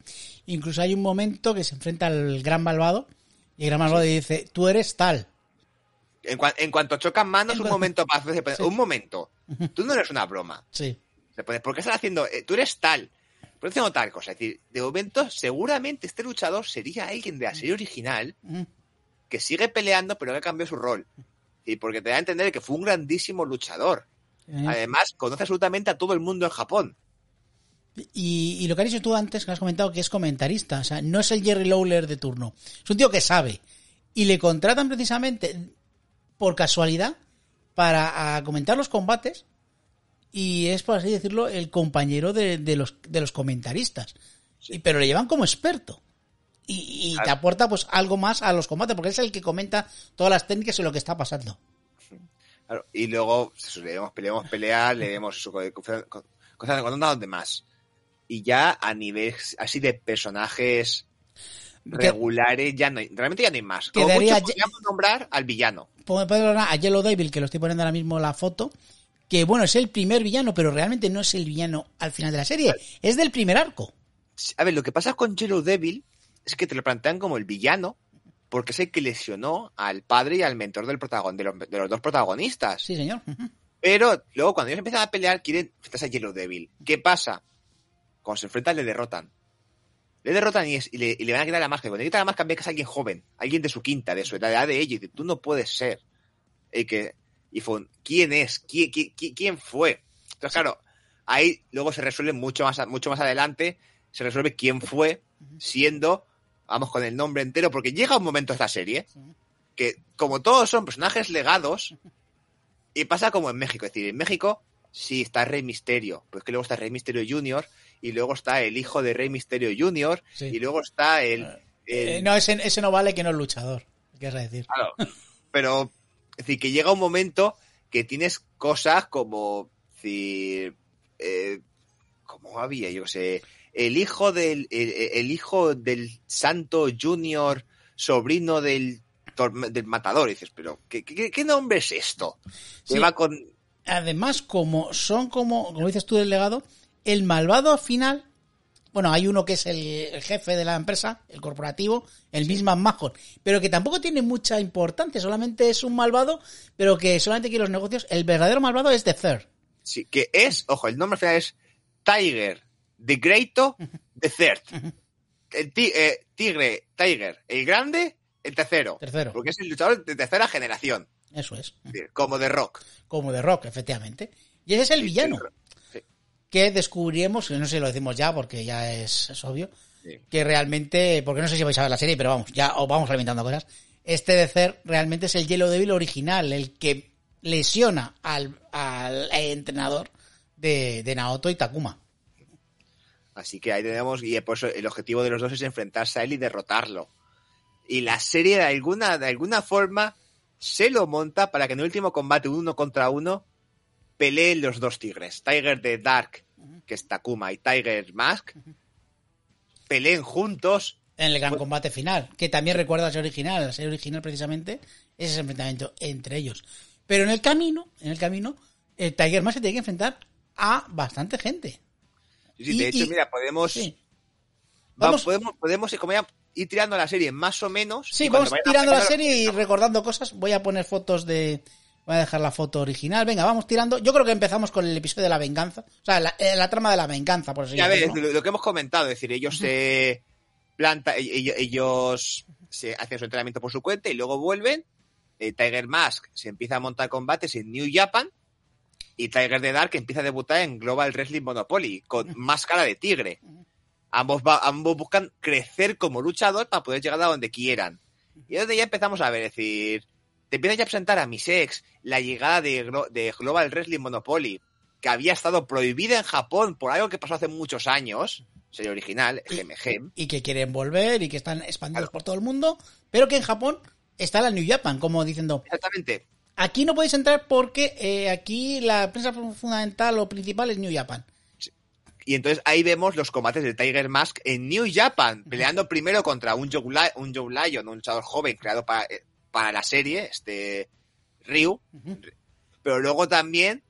Incluso hay un momento que se enfrenta al gran malvado y el gran malvado dice, tú eres tal. En, cua- en cuanto chocan manos, un momento Sí. un momento. Tú no eres una broma. Sí. Se pone, ¿Por qué estás haciendo? eh, tú eres tal. ¿Por qué haciendo tal cosa? Es decir, de momento, seguramente este luchador sería alguien de la serie original que sigue peleando, pero que cambió su rol. Y porque te da a entender que fue un grandísimo luchador. Eh, Además, conoce absolutamente a todo el mundo en Japón. Y, y lo que has dicho tú antes, que has comentado que es comentarista, o sea, no es el Jerry Lawler de turno. Es un tío que sabe. Y le contratan precisamente por casualidad para a comentar los combates y es, por así decirlo, el compañero de, de los, de los comentaristas. Y, pero le llevan como experto. Y, y te aporta pues algo más a los combates, porque es el que comenta todas las técnicas y lo que está pasando. Claro, y luego le vemos, peleamos pelear, le vemos eso, cosas con los demás. Y ya a nivel así de personajes regulares, ya no hay, realmente ya no hay más. Como mucho podríamos nombrar al villano. Pon- pon a Yellow Devil, que lo estoy poniendo ahora mismo la foto, que bueno, es el primer villano, pero realmente no es el villano al final de la serie, es del primer arco. A ver, lo que pasa con Yellow Devil es que te lo plantean como el villano, porque es el que lesionó al padre y al mentor del protagon, de, los, de los dos protagonistas. Sí, señor. Pero luego cuando ellos empiezan a pelear, quieren enfrentarse a Yellow Devil. ¿Qué pasa? Cuando se enfrentan le derrotan. Le derrotan y, es- y le, y le van a quitar la máscara. Cuando le quitan la máscara ve que es alguien joven, alguien de su quinta, de su edad de ella. Y dice, tú no puedes ser. Y, que, y fue, ¿quién es? ¿Quién, quién, quién- quién fue? Entonces, claro, ahí luego se resuelve mucho más, mucho más adelante, se resuelve quién fue, siendo, vamos con el nombre entero, porque llega un momento esta serie que, como todos son personajes legados, y pasa como en México, es decir, en México sí está Rey Misterio, pero es que luego está Rey Misterio Jr. y luego está el hijo de Rey Misterio Jr. Sí. y luego está el... el- Eh, no, ese, ese no vale que no es luchador. ¿Qué decir? Claro, pero es decir, que llega un momento que tienes cosas como, decir, eh, como había, yo sé, el hijo del, el, el hijo del Santo Junior, sobrino del, del matador, y dices, pero ¿qué, qué, qué nombre es esto? Sí. va con, Además, como son como, como dices tú del legado, el malvado al final, bueno, hay uno que es el, el jefe de la empresa, el corporativo, el mismo Mahon, pero que tampoco tiene mucha importancia, solamente es un malvado, pero que solamente quiere los negocios. El verdadero malvado es The Third. sí, que es, ojo, el nombre al final es Tiger, the Greato, the Third. El ti- eh, tigre, Tiger, el grande, el tercero. Tercero. Porque es el luchador de tercera generación. Eso es. Como de rock. Como de Rock, efectivamente. Y ese es el villano. Que descubriremos, no sé si lo decimos ya porque ya es, es obvio, Sí. que realmente, porque no sé si vais a ver la serie, pero vamos, ya os vamos reventando cosas. Este de Cer realmente es el Yellow Devil original, el que lesiona al, al entrenador de, de Naoto y Takuma. Así que ahí tenemos, y por eso el objetivo de los dos es enfrentarse a él y derrotarlo. Y la serie de alguna, de alguna forma se lo monta para que en el último combate uno contra uno peleen los dos tigres. Tiger de Dark, que es Takuma, y Tiger Mask, peleen juntos. En el gran combate final, que también recuerda a la serie original, la serie original precisamente, es ese enfrentamiento entre ellos. Pero en el camino, en el camino, el Tiger Mask se tiene que enfrentar a bastante gente. Sí, sí, Y- de hecho, y- mira, podemos, Sí. Vamos- podemos, podemos como ya ir tirando la serie más o menos. Sí, vamos tirando la serie y recordando cosas. Voy a poner fotos de. Voy a dejar la foto original. Venga, vamos tirando. Yo creo que empezamos con el episodio de la venganza. O sea, la, eh, la trama de la venganza, por así Ya ves, decirlo. lo, lo que hemos comentado, es decir, ellos se planta, e- ellos, ellos se hacen su entrenamiento por su cuenta y luego vuelven. eh, Tiger Mask se empieza a montar combates en New Japan y Tiger the Dark empieza a debutar en Global Wrestling Monopoly con máscara de tigre. Ambos, va- ambos buscan crecer como luchador para poder llegar a donde quieran. Y es donde ya empezamos a ver, es decir, te empiezan ya a presentar a mis ex la llegada de, Glo- de Global Wrestling Monopoly, que había estado prohibida en Japón por algo que pasó hace muchos años, serie original, GMG. Y que quieren volver y que están expandidos por todo el mundo. Pero que en Japón está la New Japan, como diciendo. Exactamente. Aquí no podéis entrar porque eh, aquí la prensa fundamental o principal es New Japan. Y entonces ahí vemos los combates de Tiger Mask en New Japan, peleando primero contra un Joe, un Joe Lion, un luchador joven creado para, eh, para la serie, este Ryu. Pero luego también,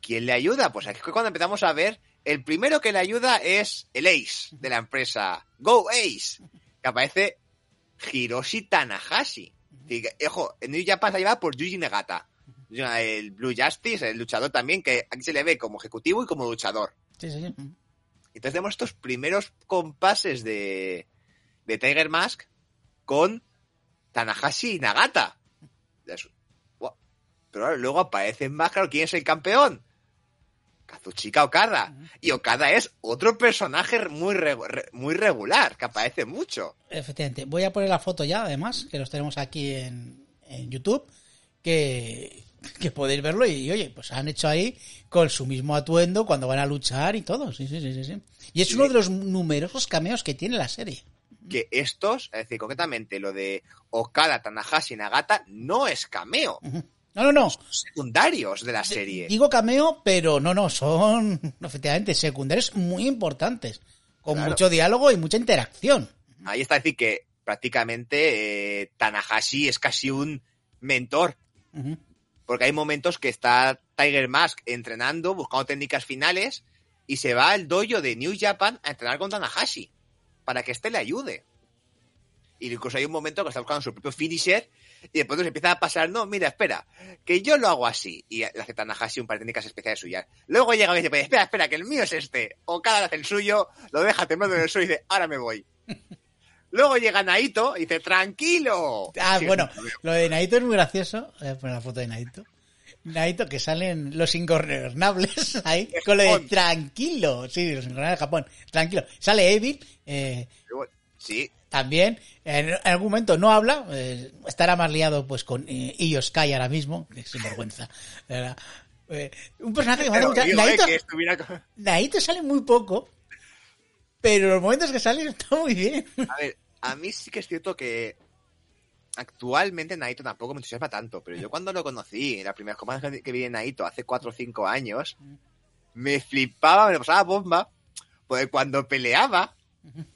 ¿quién le ayuda? Pues aquí es cuando empezamos a ver El primero que le ayuda es el Ace de la empresa, Go Ace, que aparece Hiroshi Tanahashi. Y ojo, en New Japan se lleva por Yuji Nagata, el Blue Justice, el luchador también, que aquí se le ve como ejecutivo y como luchador. Sí, sí, sí. Entonces tenemos estos primeros compases de, de Tiger Mask con Tanahashi y Nagata. Pero luego aparece más claro quién es el campeón. Kazuchika Okada. Y Okada es otro personaje muy, re- muy regular, que aparece mucho. Efectivamente. Voy a poner la foto ya, además, que los tenemos aquí en, en YouTube, que, que podéis verlo y, oye, pues han hecho ahí con su mismo atuendo cuando van a luchar y todo. Sí, sí, sí, sí. sí. Y es Sí. uno de los numerosos cameos que tiene la serie. Que estos, es decir, concretamente lo de Okada, Tanahashi y Nagata, no es cameo. No, no, no. Son secundarios de la serie. Digo cameo, pero no, no, son efectivamente secundarios muy importantes, con Claro. mucho diálogo y mucha interacción. Ahí está decir que prácticamente eh, Tanahashi es casi un mentor, porque hay momentos que está Tiger Mask entrenando, buscando técnicas finales, y se va al dojo de New Japan a entrenar con Tanahashi, para que éste le ayude. Y incluso hay un momento que está buscando su propio finisher, y de pronto se empieza a pasar, no, mira, espera, que yo lo hago así. Y le hace Tanahashi un par de técnicas especiales suyas. Luego llega y dice, "Pues, espera, espera, que el mío es este. O cada hace el suyo, lo deja temblando en el suelo y dice, ahora me voy. Luego llega Naito y dice, tranquilo. Ah, Sí, bueno, lo de Naito es muy gracioso. Voy a poner la foto de Naito. Naito que salen los ingobernables ahí con lo de tranquilo. Sí, los ingobernables de Japón. Tranquilo. Sale Evil. eh, Sí, también en, en algún momento no habla eh, estará más liado pues con eh, ahora mismo que sin vergüenza de verdad. Eh, un personaje que me hace mucha Naito, con- Naito sale muy poco pero los momentos que sale está muy bien A ver, a mí sí que es cierto que actualmente Naito tampoco me entusiasma tanto, pero yo cuando lo conocí, la primera vez que- que vi de Naito hace 4 o 5 años, me flipaba, me pasaba bomba, porque cuando peleaba,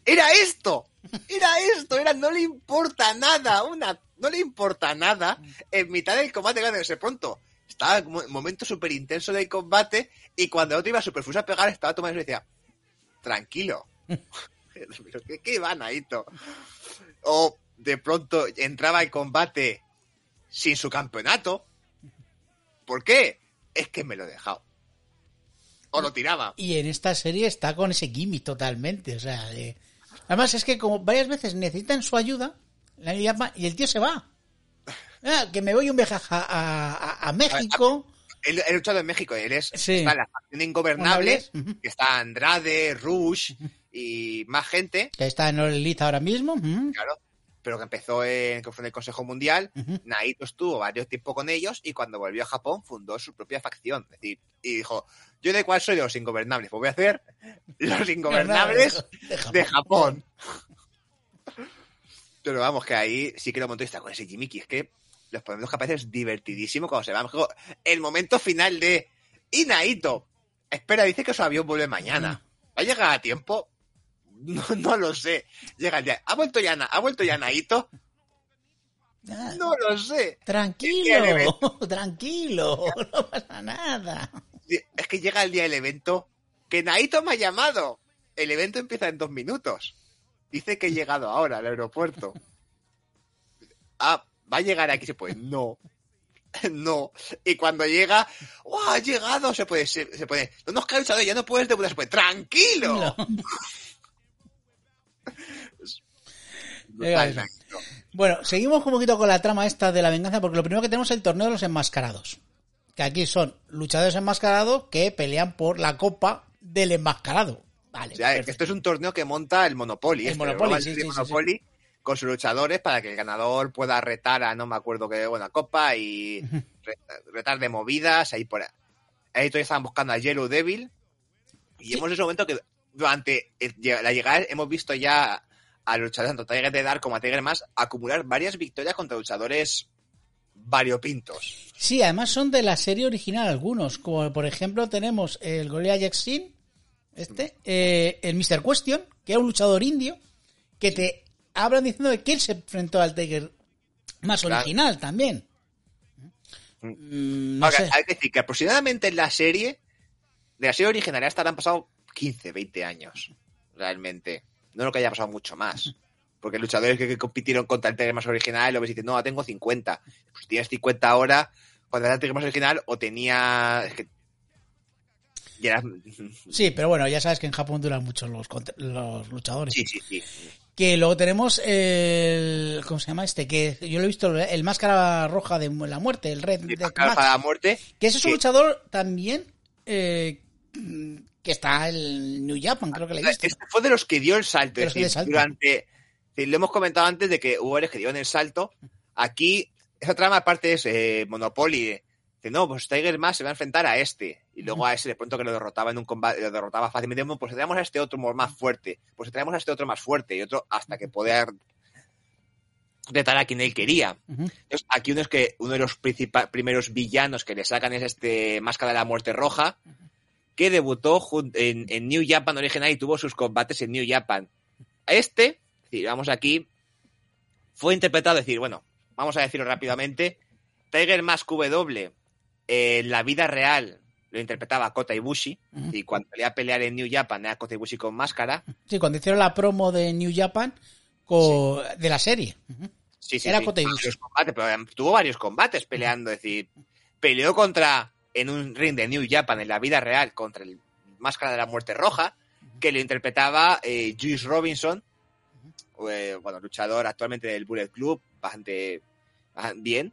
era esto, era esto, era no le importa nada, una, no le importa nada, en mitad del combate, de ese pronto, estaba en un momento súper intenso del combate, y cuando el otro iba súper fuso a pegar, estaba tomando y decía, tranquilo. Pero ¿qué, qué va, Naito? O de pronto entraba al combate sin su campeonato. ¿Por qué? Es que me lo he dejado. O lo tiraba. y en esta serie está con ese gimmick totalmente o sea de- además es que como varias veces necesitan su ayuda la llama y el tío se va Ah, que me voy un viaje a, a- a- a México Él ha luchado en México. Él es Sí. está en la facción ingobernable. Que está Andrade, Rush y más gente. que está en Elite ahora mismo. Claro. Pero que empezó en, que fue en el Consejo Mundial. Ujú. Naito estuvo varios tiempo con ellos y cuando volvió a Japón fundó su propia facción. Es decir, y dijo, yo de cuál soy de los ingobernables. Pues voy a hacer los ingobernables de Japón. Pero vamos, que ahí sí que lo montó y está con ese Jimmy Es que los que aparecen es divertidísimo cuando se van. El momento final de y Naito. Espera, dice que su avión vuelve mañana. ¿Va a llegar a tiempo? No, no lo sé. Llega el día. ¿Ha vuelto ya, ¿ha vuelto ya Naito? Ah, No lo sé. Tranquilo, tranquilo, no pasa nada. Es que llega el día del evento que Naito me ha llamado. El evento empieza en dos minutos. Dice que he llegado ahora al aeropuerto. Ah, ¿va a llegar aquí? Se puede. No. No. Y cuando llega, ¡oh, ha llegado! Se puede, se, se puede. No nos luchador, ya no puedes debutar, se puede. ¡Tranquilo! Naito. Bueno, seguimos un poquito con la trama esta de la venganza, porque lo primero que tenemos es el torneo de los enmascarados. Que aquí son luchadores enmascarados que pelean por la copa del enmascarado. Vale. O sea, esto es un torneo que monta el Monopoly. El este, Monopoly, sí, sí, Monopoly con sus luchadores para que el ganador pueda retar a no me acuerdo qué buena copa y re- retar de movidas ahí por ahí. Ahí todavía estaban buscando a Yellow Devil y hemos en ese momento que durante el- la llegada hemos visto ya a luchadores tanto Tiger de Dark como a Tiger más acumular varias victorias contra luchadores variopintos. Sí, además son de la serie original algunos, como por ejemplo tenemos el Gorilla Jackson, este, eh, el Mr. Question, que era un luchador indio, que te hablan diciendo de que él se enfrentó al Tiger más Claro. original también. Mm, no Ahora, sé. Hay que decir que aproximadamente en la serie, de la serie original hasta han pasado 15, 20 años, realmente. No lo que haya pasado mucho más. Porque luchadores que, que compitieron contra el Tiger más original, lo ves y no, tengo 50. Pues tienes 50 ahora, cuando era el más original, o tenía... Es que... y era- Sí, pero bueno, ya sabes que en Japón duran mucho los, los luchadores. Sí, sí, sí. Que luego tenemos el. ¿Cómo se llama este? Que yo lo he visto, el máscara roja de la muerte, el Red Death Máscara para la muerte. Que ese es un luchador también eh, que está en New Japan, creo que le visto. Este fue de los que dio el salto. Es que decir, el durante. lo hemos comentado antes de que hubo eres que dieron el salto. Aquí, esa trama aparte es eh, Monopoly. Dice, no, pues Tiger más se va a enfrentar a este. Y luego a ese de pronto que lo derrotaba en un combate, lo derrotaba fácilmente. Pues traemos a este otro más fuerte. Pues traemos a este otro más fuerte. Y otro hasta que poder retar a quien él quería. Entonces, aquí uno es que uno de los primeros villanos que le sacan es este Máscara de la Muerte Roja, que debutó en, en New Japan original y tuvo sus combates en New Japan. Este, es decir, vamos aquí, fue interpretado, es decir, bueno, vamos a decirlo rápidamente, Tiger Mask W en la vida real lo interpretaba Kota Ibushi, y cuando salía a pelear en New Japan era Kota Ibushi con máscara. Sí, cuando hicieron la promo de New Japan de la serie. Sí, sí, Era sí. Kota Ibushi. Varios combates, pero em, tuvo varios combates peleando, es decir, peleó contra, en un ring de New Japan, en la vida real, contra el Máscara de la Muerte Roja, que lo interpretaba eh, Juice Robinson, eh, bueno, luchador actualmente del Bullet Club, bastante, bastante bien.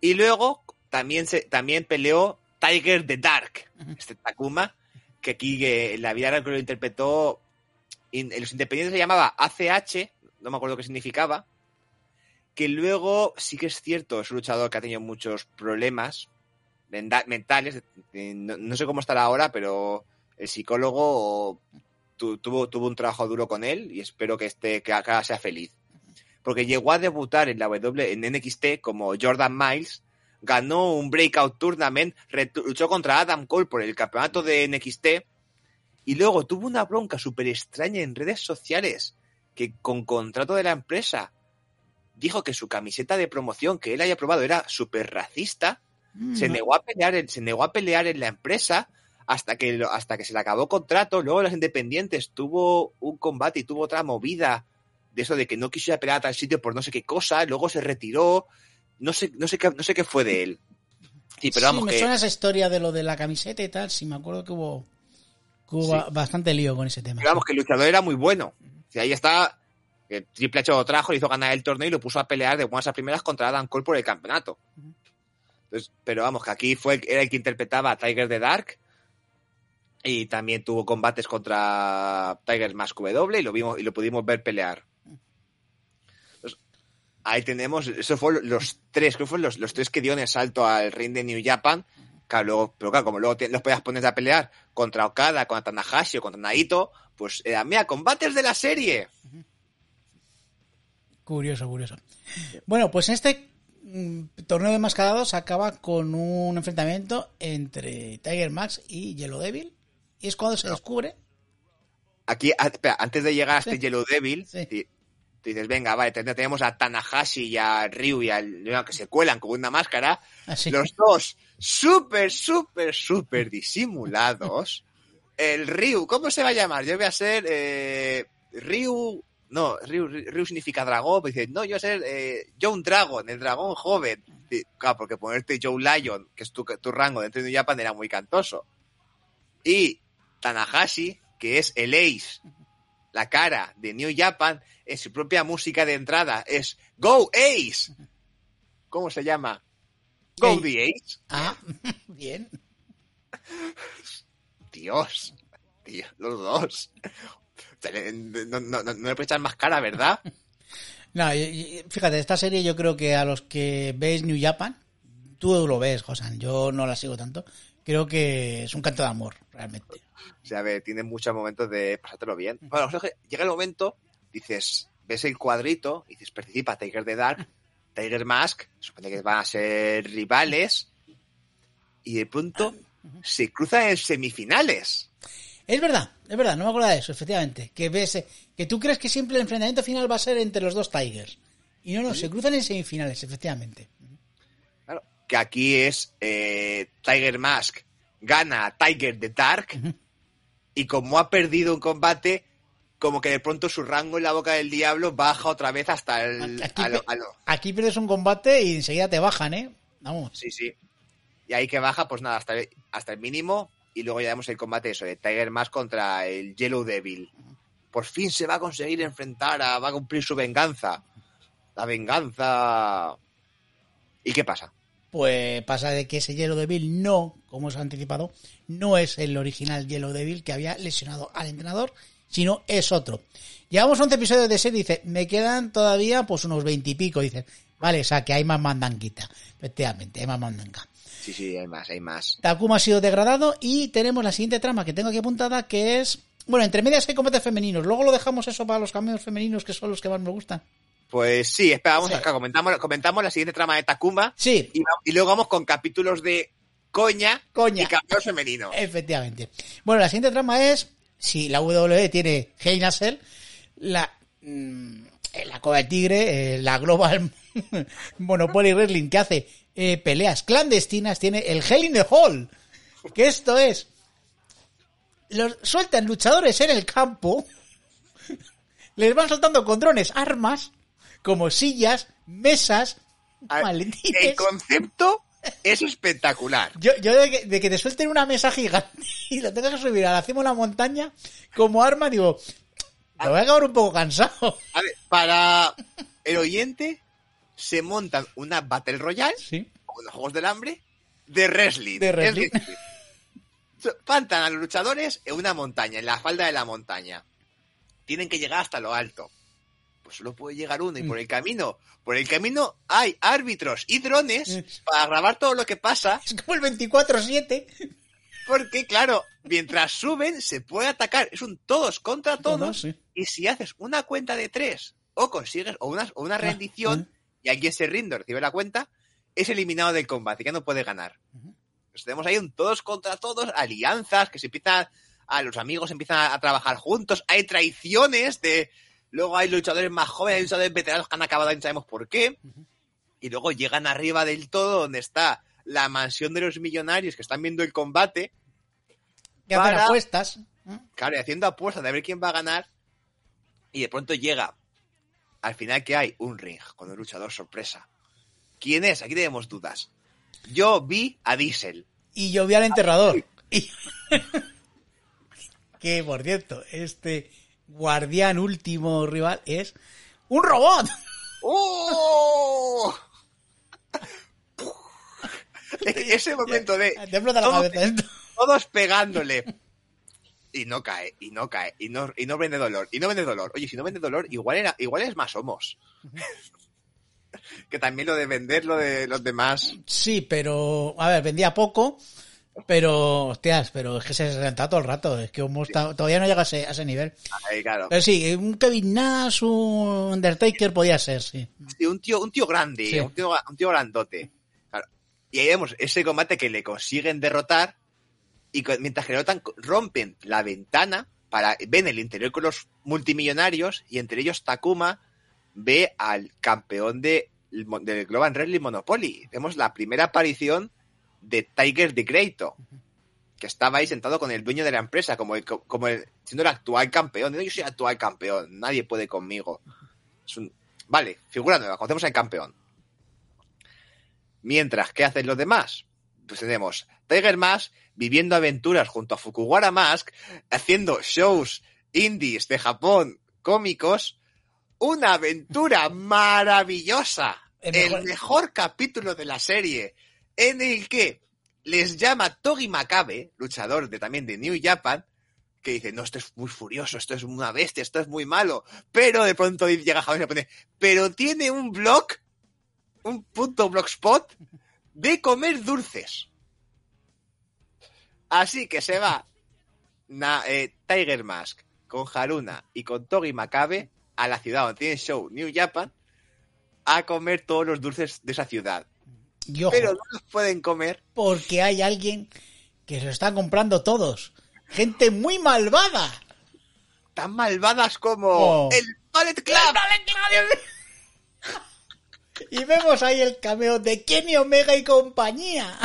Y luego también, se, también peleó Tiger the Dark, este Takuma, que aquí eh, en la vida real que lo interpretó, in- en los independientes se llamaba ACH, no me acuerdo qué significaba, que luego sí que es cierto, es un luchador que ha tenido muchos problemas mentales, eh, no, sé cómo estará ahora, pero el psicólogo tu- tuvo, tuvo un trabajo duro con él y espero que este que acá sea feliz. Porque llegó a debutar en la W en NXT como Jordan Miles, ganó un breakout tournament, luchó contra Adam Cole por el campeonato de NXT y luego tuvo una bronca súper extraña en redes sociales que con contrato de la empresa dijo que su camiseta de promoción que él haya probado era súper racista se Mm, negó a pelear en, se negó a pelear en la empresa hasta que hasta que se le acabó contrato. Luego los independientes tuvo un combate y tuvo otra movida de eso de que no quiso ir a pelear a tal sitio por no sé qué cosa. Luego se retiró. No sé no sé qué no sé qué fue de él. Sí pero sí, vamos me que suena esa historia de lo de la camiseta y tal. Sí, me acuerdo que hubo, que hubo Sí. ba- bastante lío con ese tema. pero vamos que el luchador era muy bueno. Y ahí está que Triple H lo trajo le hizo ganar el torneo y lo puso a pelear de buenas a primeras contra Adam Cole por el campeonato Pero vamos que aquí fue era el que interpretaba a Tiger the Dark y también tuvo combates contra Tiger Mask W y lo vimos y lo pudimos ver pelear. Ahí tenemos, eso fue los tres, creo que fueron los, los tres que dieron el salto al ring de New Japan. Pero claro, como luego te- los podías poner a pelear contra Okada, contra Tanahashi o contra Naito, pues era, mira, combates de la serie. Curioso, curioso. Bueno, pues este torneo de mascarados acaba con un enfrentamiento entre Tiger Max y Yellow Devil. Y es cuando se descubre. Aquí, a- espera, antes de llegar a este Sí. Yellow Devil, Sí. tú dices, venga, vale, ten- tenemos a Tanahashi y a Ryu y al que se cuelan con una máscara. Así. Los dos súper, súper, súper disimulados. El Ryu, ¿cómo se va a llamar? Yo voy a ser eh, Ryu. No, Ryu, Ryu significa dragón. Pues dice, no, yo ser eh, John Dragon, el dragón joven. Claro, porque ponerte Joe Lion, que es tu, tu rango dentro de New Japan, era muy cantoso. Y Tanahashi, que es el Ace, la cara de New Japan, en su propia música de entrada es Go Ace. ¿Cómo se llama? Go the Ace. Ah, bien. Dios, tío, los dos. No, no, no, le puedes echar más cara, ¿verdad? No, fíjate, esta serie yo creo que a los que veis New Japan, tú lo ves, Josan, yo no la sigo tanto, creo que es un canto de amor, realmente. O sea, a ver, tiene muchos momentos de pasártelo bien. Bueno, o sea, que llega el momento, dices, ves el cuadrito, dices, participa Tiger the Dark, Tiger Mask, supone que van a ser rivales, y de pronto se cruzan en semifinales. Es verdad, es verdad, no me acuerdo de eso, efectivamente. Que ves, eh, que tú crees que siempre el enfrentamiento final va a ser entre los dos Tigers. Y no, no, se cruzan en semifinales, efectivamente. Claro, que aquí es eh, Tiger Mask gana a Tiger the Dark y como ha perdido un combate, como que de pronto su rango en la boca del diablo baja otra vez hasta el... Aquí, a lo- pe- a lo- aquí pierdes un combate y enseguida te bajan, ¿eh? Vamos. Sí, sí. Y ahí que baja, pues nada, hasta hasta el mínimo. Y luego ya vemos el combate eso, de Tiger Mask contra el Yellow Devil. Por fin se va a conseguir enfrentar, a, va a cumplir su venganza. La venganza. ¿Y qué pasa? Pues pasa de que ese Yellow Devil no, como os he anticipado, no es el original Yellow Devil que había lesionado al entrenador, sino es otro. Llevamos 11 episodios de serie dice, me quedan todavía pues unos 20 y pico. Dice, vale, o sea que hay más mandanguita. Efectivamente, hay más mandanga. Sí, sí, hay más, hay más. Takuma ha sido degradado y tenemos la siguiente trama que tengo aquí apuntada que es... Bueno, entre medias hay combates femeninos. Luego lo dejamos eso para los cameos femeninos que son los que más me gustan. Pues sí, espera, vamos Sí. acá, comentamos, comentamos la siguiente trama de Takuma. Sí, Y, luego vamos con capítulos de coña, Coña. y campeón femenino. Efectivamente. Bueno, la siguiente trama es, si la WWE tiene Hell in a Cell, la, mm, eh, la Coba del Tigre, eh, la Global Monopoly Wrestling que hace eh, peleas clandestinas, tiene el Hell in the Hall. Que esto es, los sueltan luchadores en el campo, les van soltando con drones armas, como sillas, mesas, A ver, maletines. El concepto es espectacular. Yo, yo de, que, de que te suelten una mesa gigante y lo tengas que subir a la cima de una montaña como arma, digo, me voy a acabar un poco cansado. A ver, para el oyente, se montan una Battle Royale, Sí. como los Juegos del Hambre, de wrestling. De wrestling. Plantan a los luchadores en una montaña, en la falda de la montaña. Tienen que llegar hasta lo alto. Pues solo puede llegar uno y por el camino, por el camino hay árbitros y drones Mm. para grabar todo lo que pasa, Es como el 24-7. porque claro, mientras suben se puede atacar. Es un todos contra todos. Sí. Y si haces una cuenta de tres o consigues o una, o una rendición ah. Y alguien se rinde recibe la cuenta, es eliminado del combate, ya no puede ganar. Tenemos ahí un todos contra todos, alianzas que se empiezan, a los amigos empiezan a, trabajar juntos, hay traiciones de, luego hay luchadores más jóvenes, hay luchadores veteranos que han acabado y no sabemos por qué, y luego llegan arriba del todo donde está la mansión de los millonarios que están viendo el combate, Que hacen Para- apuestas. claro, y haciendo apuestas de ver quién va a ganar, y de pronto llega, al final que hay un ring con un luchador sorpresa. ¿Quién es? Aquí tenemos dudas. Yo vi a Diesel. Y yo vi al enterrador. Y- que, por cierto, este guardián último rival es un robot. ¡Oh! Ese momento de Te todos pegándole. Y no cae, y no cae, y no, y no vende dolor, y no vende dolor. Oye, si no vende dolor, igual era, igual es más homos. que también lo de vender lo de los demás. Sí, pero, a ver, vendía poco, pero, hostias, pero es que se renta todo el rato, es que Homos ta- todavía no llega a ese, a ese nivel. Ahí, claro. Pero sí, un Kevin Nash, un Undertaker podía ser, sí. Sí, un tío, un tío grande, Sí. un, tío, un tío grandote. Claro. Y ahí vemos ese combate que le consiguen derrotar y mientras que derrotan, rompen la ventana para ven el interior con los multimillonarios y entre ellos Takuma ve al campeón de, del Global Wrestling Monopoly. Vemos la primera aparición de Tiger the Greato, que estaba ahí sentado con el dueño de la empresa, como el, como siendo el actual campeón. Yo soy el actual campeón, nadie puede conmigo. Vale, figura nueva, conocemos al campeón. Mientras, ¿qué hacen los demás? Pues tenemos Tiger Mask viviendo aventuras junto a Fukuwara Mask, haciendo shows indies de Japón cómicos. Una aventura maravillosa. El El mejor- capítulo de la serie en el que les llama Togi Makabe, luchador de, también de New Japan, que dice, no, esto es muy furioso, esto es una bestia, esto es muy malo. Pero de pronto llega Japón y le pone, pero tiene un blog, un punto blogspot, de comer dulces. Así que se va na- eh, Tiger Mask con Haruna y con Togi Makabe a la ciudad donde tiene show New Japan a comer todos los dulces de esa ciudad. Pero no los pueden comer porque hay alguien que se lo está comprando todos. Gente muy malvada. tan malvadas como Oh. el Ballet Club. Y vemos ahí el cameo de Kenny Omega y compañía.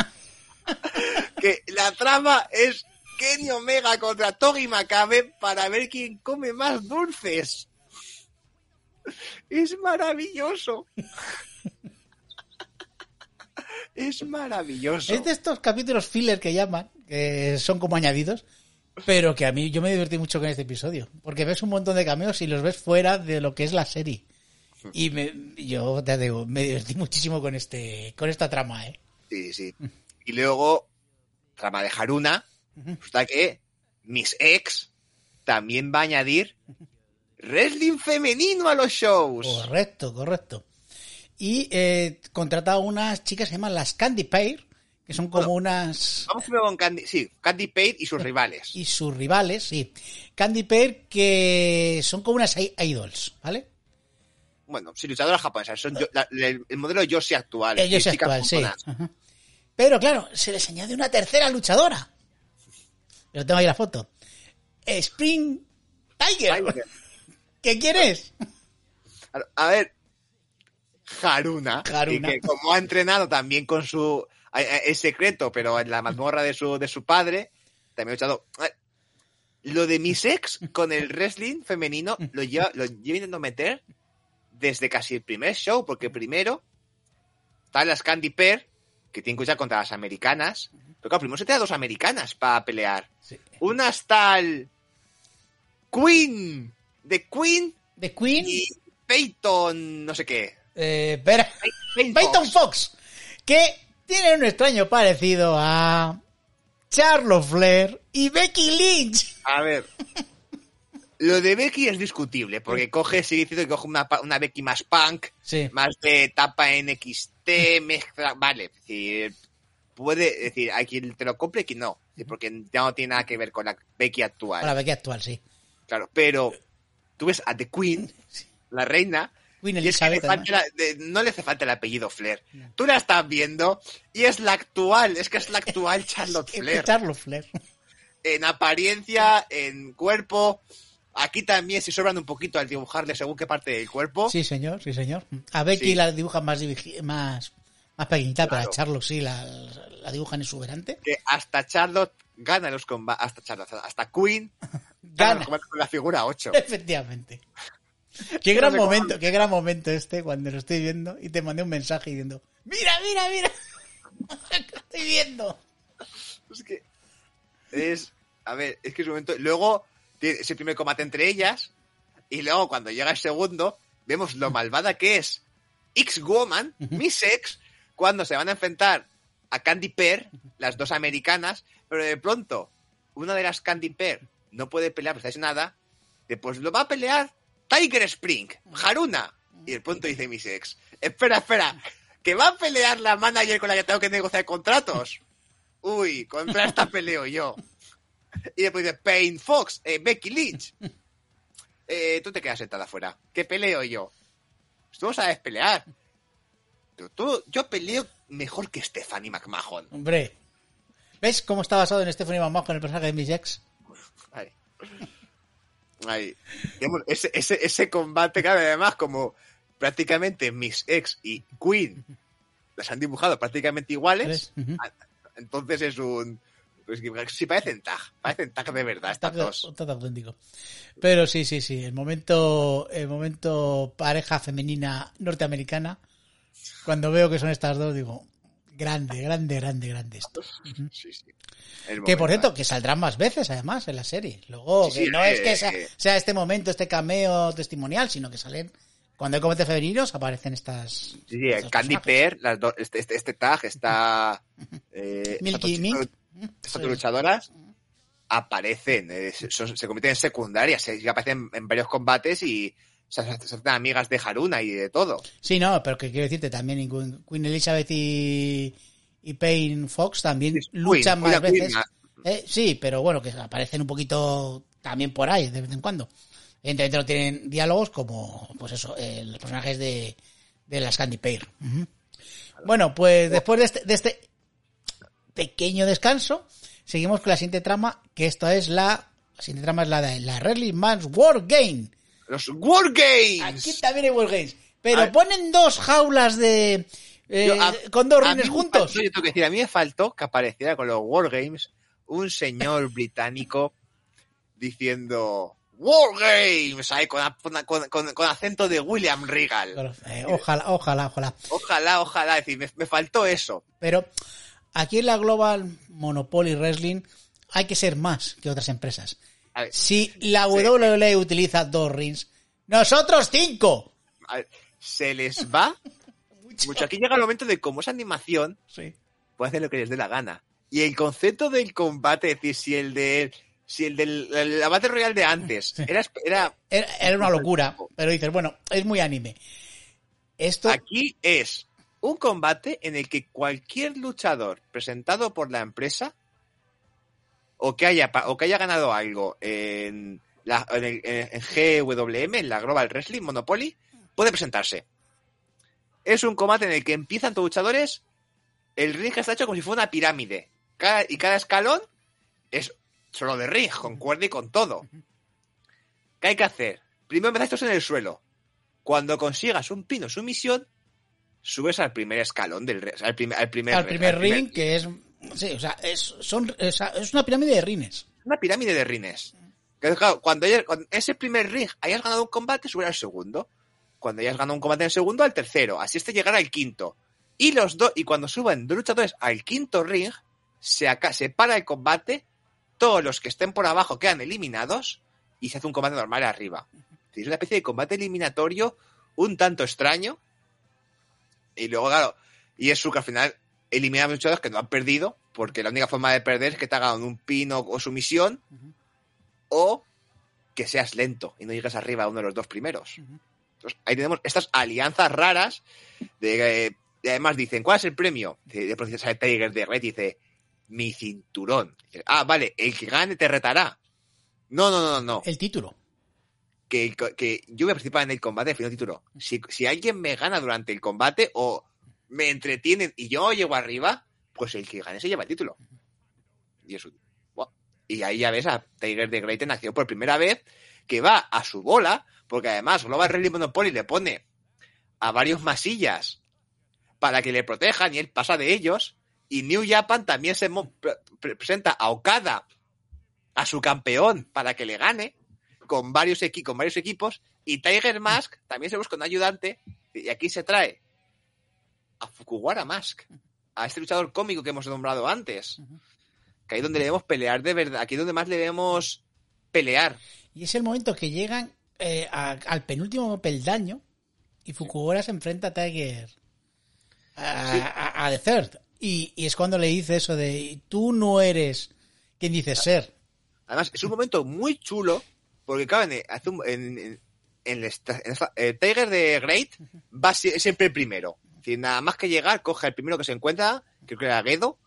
que la trama es Kenny Omega contra Togi Makabe para ver quién come más dulces. Es maravilloso. Es maravilloso. Es de estos capítulos filler que llaman, que son como añadidos, pero que a mí yo me divertí mucho con este episodio, porque ves un montón de cameos y los ves fuera de lo que es la serie. Y me, yo te digo, me divertí muchísimo con este, con esta trama, eh. Sí, sí. Y luego, trama de Haruna, resulta que Miss X también va a añadir wrestling femenino a los shows. Correcto, correcto. Y eh, contrata a unas chicas que se llaman las Candy Pair, que son como unas... Vamos primero con Candy, sí, Candy Pate y sus rivales. Y sus rivales, sí. Candy Pair que son como unas idols, ¿vale? Bueno, sí, luchadoras japonesas. Son yo- la- el, el modelo Yoshi actual. Ellos y chicas actual, sí. Ajá. Pero claro, se les añade una tercera luchadora. Yo tengo ahí la foto. Spring Tiger. Tiger. ¿Qué quieres? A ver, Haruna, Haruna. que como ha entrenado también con su... Es secreto, pero en la mazmorra de su, de su padre, también ha luchado... Lo de Miss Ex con el wrestling femenino lo lleva, lo lleva intentando meter desde casi el primer show, porque primero están las Candy Pair, que tienen que luchar contra las americanas, pero claro, primero se te da dos americanas para pelear. Sí. Una está el Queen, de Queen The Queen. y Peyton, no sé qué. eh. Peyton, Peyton Fox. Fox. Que tiene un extraño parecido a Charlotte Flair y Becky Lynch. A ver. Lo de Becky es discutible, porque coge, sigue diciendo que coge una, una Becky más punk, Sí. más de etapa NXT, mezcla, vale, es decir, puede, es decir, hay quien te lo compre y quien no, porque ya no tiene nada que ver con la Becky actual, Con la Becky actual, sí. claro, pero tú ves a The Queen, la reina, Queen y es que le Elizabeth. falta la- de- no le hace falta el apellido Flair. Tú la estás viendo y es la actual, es que es la actual Charlotte. Flair. Charlotte Flair. en apariencia, en cuerpo. Aquí también se sobran un poquito al dibujarle según qué parte del cuerpo. Sí, señor, sí, señor. A Becky Sí. la dibujan más, más, más pequeñita, pero Claro. a Charlotte sí la, la dibujan exuberante. Que hasta Charlotte gana los combates. Hasta Charlotte, hasta Queen gana, Gana. con la figura 8. Efectivamente. Qué gran sé cómo- momento, qué gran momento este cuando lo estoy viendo y te mandé un mensaje diciendo, mira, mira, mira, lo estoy viendo. Es que. Es. A ver, es que es un momento. Luego, ese primer combate entre ellas. Y luego, cuando llega el segundo, vemos lo malvada que es X-Woman, Miss X, cuando se van a enfrentar a Candy Pear, las dos americanas. Pero de pronto, una de las Candy Pear no puede pelear, pues es nada. Después lo va a pelear Tiger Spring, Haruna. Y de pronto dice Miss X: Espera, espera, que va a pelear la manager con la que tengo que negociar contratos. Uy, contra esta peleo yo. Y después dice, Payne Fox, eh, Becky Lynch. Eh, tú te quedas sentada afuera. ¿Qué peleo yo? Tú no sabes pelear. Tú, tú- yo peleo mejor que Stephanie McMahon. Hombre, ¿ves cómo está basado en Stephanie McMahon el personaje de Miss X? Digamos, Ese, ese, ese combate, claro, además, como prácticamente Miss X y Queen las han dibujado prácticamente iguales. Ujú. entonces es un... pues sí, parecen tag, parecen tag de verdad estas dos. auténtico. Pero sí, sí, sí. El momento, el momento pareja femenina norteamericana, cuando veo que son estas dos, digo, grande, grande, grande, grande esto. Sí, sí. El Que por cierto, que saldrán más veces además en la serie. Luego, Sí, que no eh, es que sea, eh. sea este momento, este cameo testimonial, sino que salen, cuando hay combates femeninos, aparecen estas. Sí, estos Candy. Pear, las dos- este, este, este tag está. Eh, Milky dos- Estas luchadoras aparecen, eh, se, son- se convierten en secundarias, se aparecen en varios combates y se, se hacen amigas de Haruna y de todo. Sí, no, pero que quiero decirte también, Queen, Elizabeth y, y Payne Fox también Sí, Queen, luchan más Queen, Queen, veces. Eh, sí, pero bueno, que aparecen un poquito también por ahí, de vez en cuando. Evidentemente no tienen diálogos como, pues eso, eh, los personajes de, de las Candy Pair. Bueno, pues después de este, de este pequeño descanso, seguimos con la siguiente trama, que esta es la, la siguiente trama es la de la Rally Man's War Game. Los Wargames. Aquí también hay War Games. Pero A- ponen dos jaulas de... eh, Yo, a- con dos rines juntos. faltó- yo tengo que decir, a mí me faltó que apareciera con los Wargames un señor británico diciendo War Games ahí con, con- con- con acento de William Regal. Pero, eh, ojalá, ojalá, ojalá. Ojalá, ojalá, es decir, me, me faltó eso. Pero aquí en la Global Monopoly Wrestling hay que ser más que otras empresas. A ver, Si la. WWE utiliza dos rings, nosotros cinco. a ver, se les va mucho. Aquí llega el momento de como es animación, Sí. puede hacer lo que les dé la gana. Y el concepto del combate, es decir, si el del si el del el- la Battle Royale de antes Sí. era, era Era, era una locura, pero dices, bueno, es muy anime. Esto, aquí es un combate en el que cualquier luchador presentado por la empresa o que haya o que haya ganado algo en la en, GWM, en la Global Wrestling Monopoly, puede presentarse. Es un combate en el que empiezan todos luchadores, el ring está hecho como si fuera una pirámide. Cada- y cada escalón es solo de ring, con cuerda y con todo. ¿Qué hay que hacer? Primero empiezas todos en el suelo. Cuando consigas un pino sumisión, subes al primer escalón del al, prim- al primer al primer al ring, que es. Sí, o sea, es, son, sea, es una pirámide de rines. una pirámide de rines. Claro, cuando, hayas- cuando ese primer ring hayas ganado un combate, subir al segundo. Cuando hayas ganado un combate en el segundo, al tercero. Así hasta llegar al quinto. Y los dos, y cuando suban dos luchadores al quinto ring, se, aca- se para el combate, todos los que estén por abajo quedan eliminados y se hace un combate normal arriba. Es una especie de combate eliminatorio un tanto extraño. Y luego, claro, y es su que al final elimina a luchadores que no han perdido, porque la única forma de perder es que te hagan un pino o sumisión, o que seas lento y no llegues arriba a uno de los dos primeros. Entonces, ahí tenemos estas alianzas raras de eh, y además dicen, ¿cuál es el premio? De, de pronto sale Tiger de Red dice, mi cinturón. Dice, ah, vale, el que gane te retará. No, no, no, no. El título. Que, que yo voy a participar en el combate de final título. Si, si alguien me gana durante el combate o me entretienen y yo llego arriba, pues el que gane se lleva el título. Y ahí ya ves a Tiger de Great en por primera vez, que va a su bola, porque además Global Rally Monopoly le pone a varios masillas para que le protejan y él pasa de ellos. Y New Japan también se presenta a Okada, a su campeón, para que le gane, con varios, equi- con varios equipos. Y Tiger Mask también se busca un ayudante. Y aquí se trae a Fukuwara Mask, a este luchador cómico que hemos nombrado antes. Que ahí donde le vemos pelear de verdad, aquí es donde más le vemos pelear. Y es el momento que llegan eh, a- al penúltimo peldaño y Fukuhara se enfrenta a Tiger a, Sí. a- a The Third. Y, y es cuando le dice eso de tú no eres quien dices ser. Además, es un momento muy chulo, porque claro, en, hace un- en- en- en esta- en esta- el Tiger de Great va sie- siempre el primero. Decir, nada más que llegar, coge el primero que se encuentra, creo que era Gedo,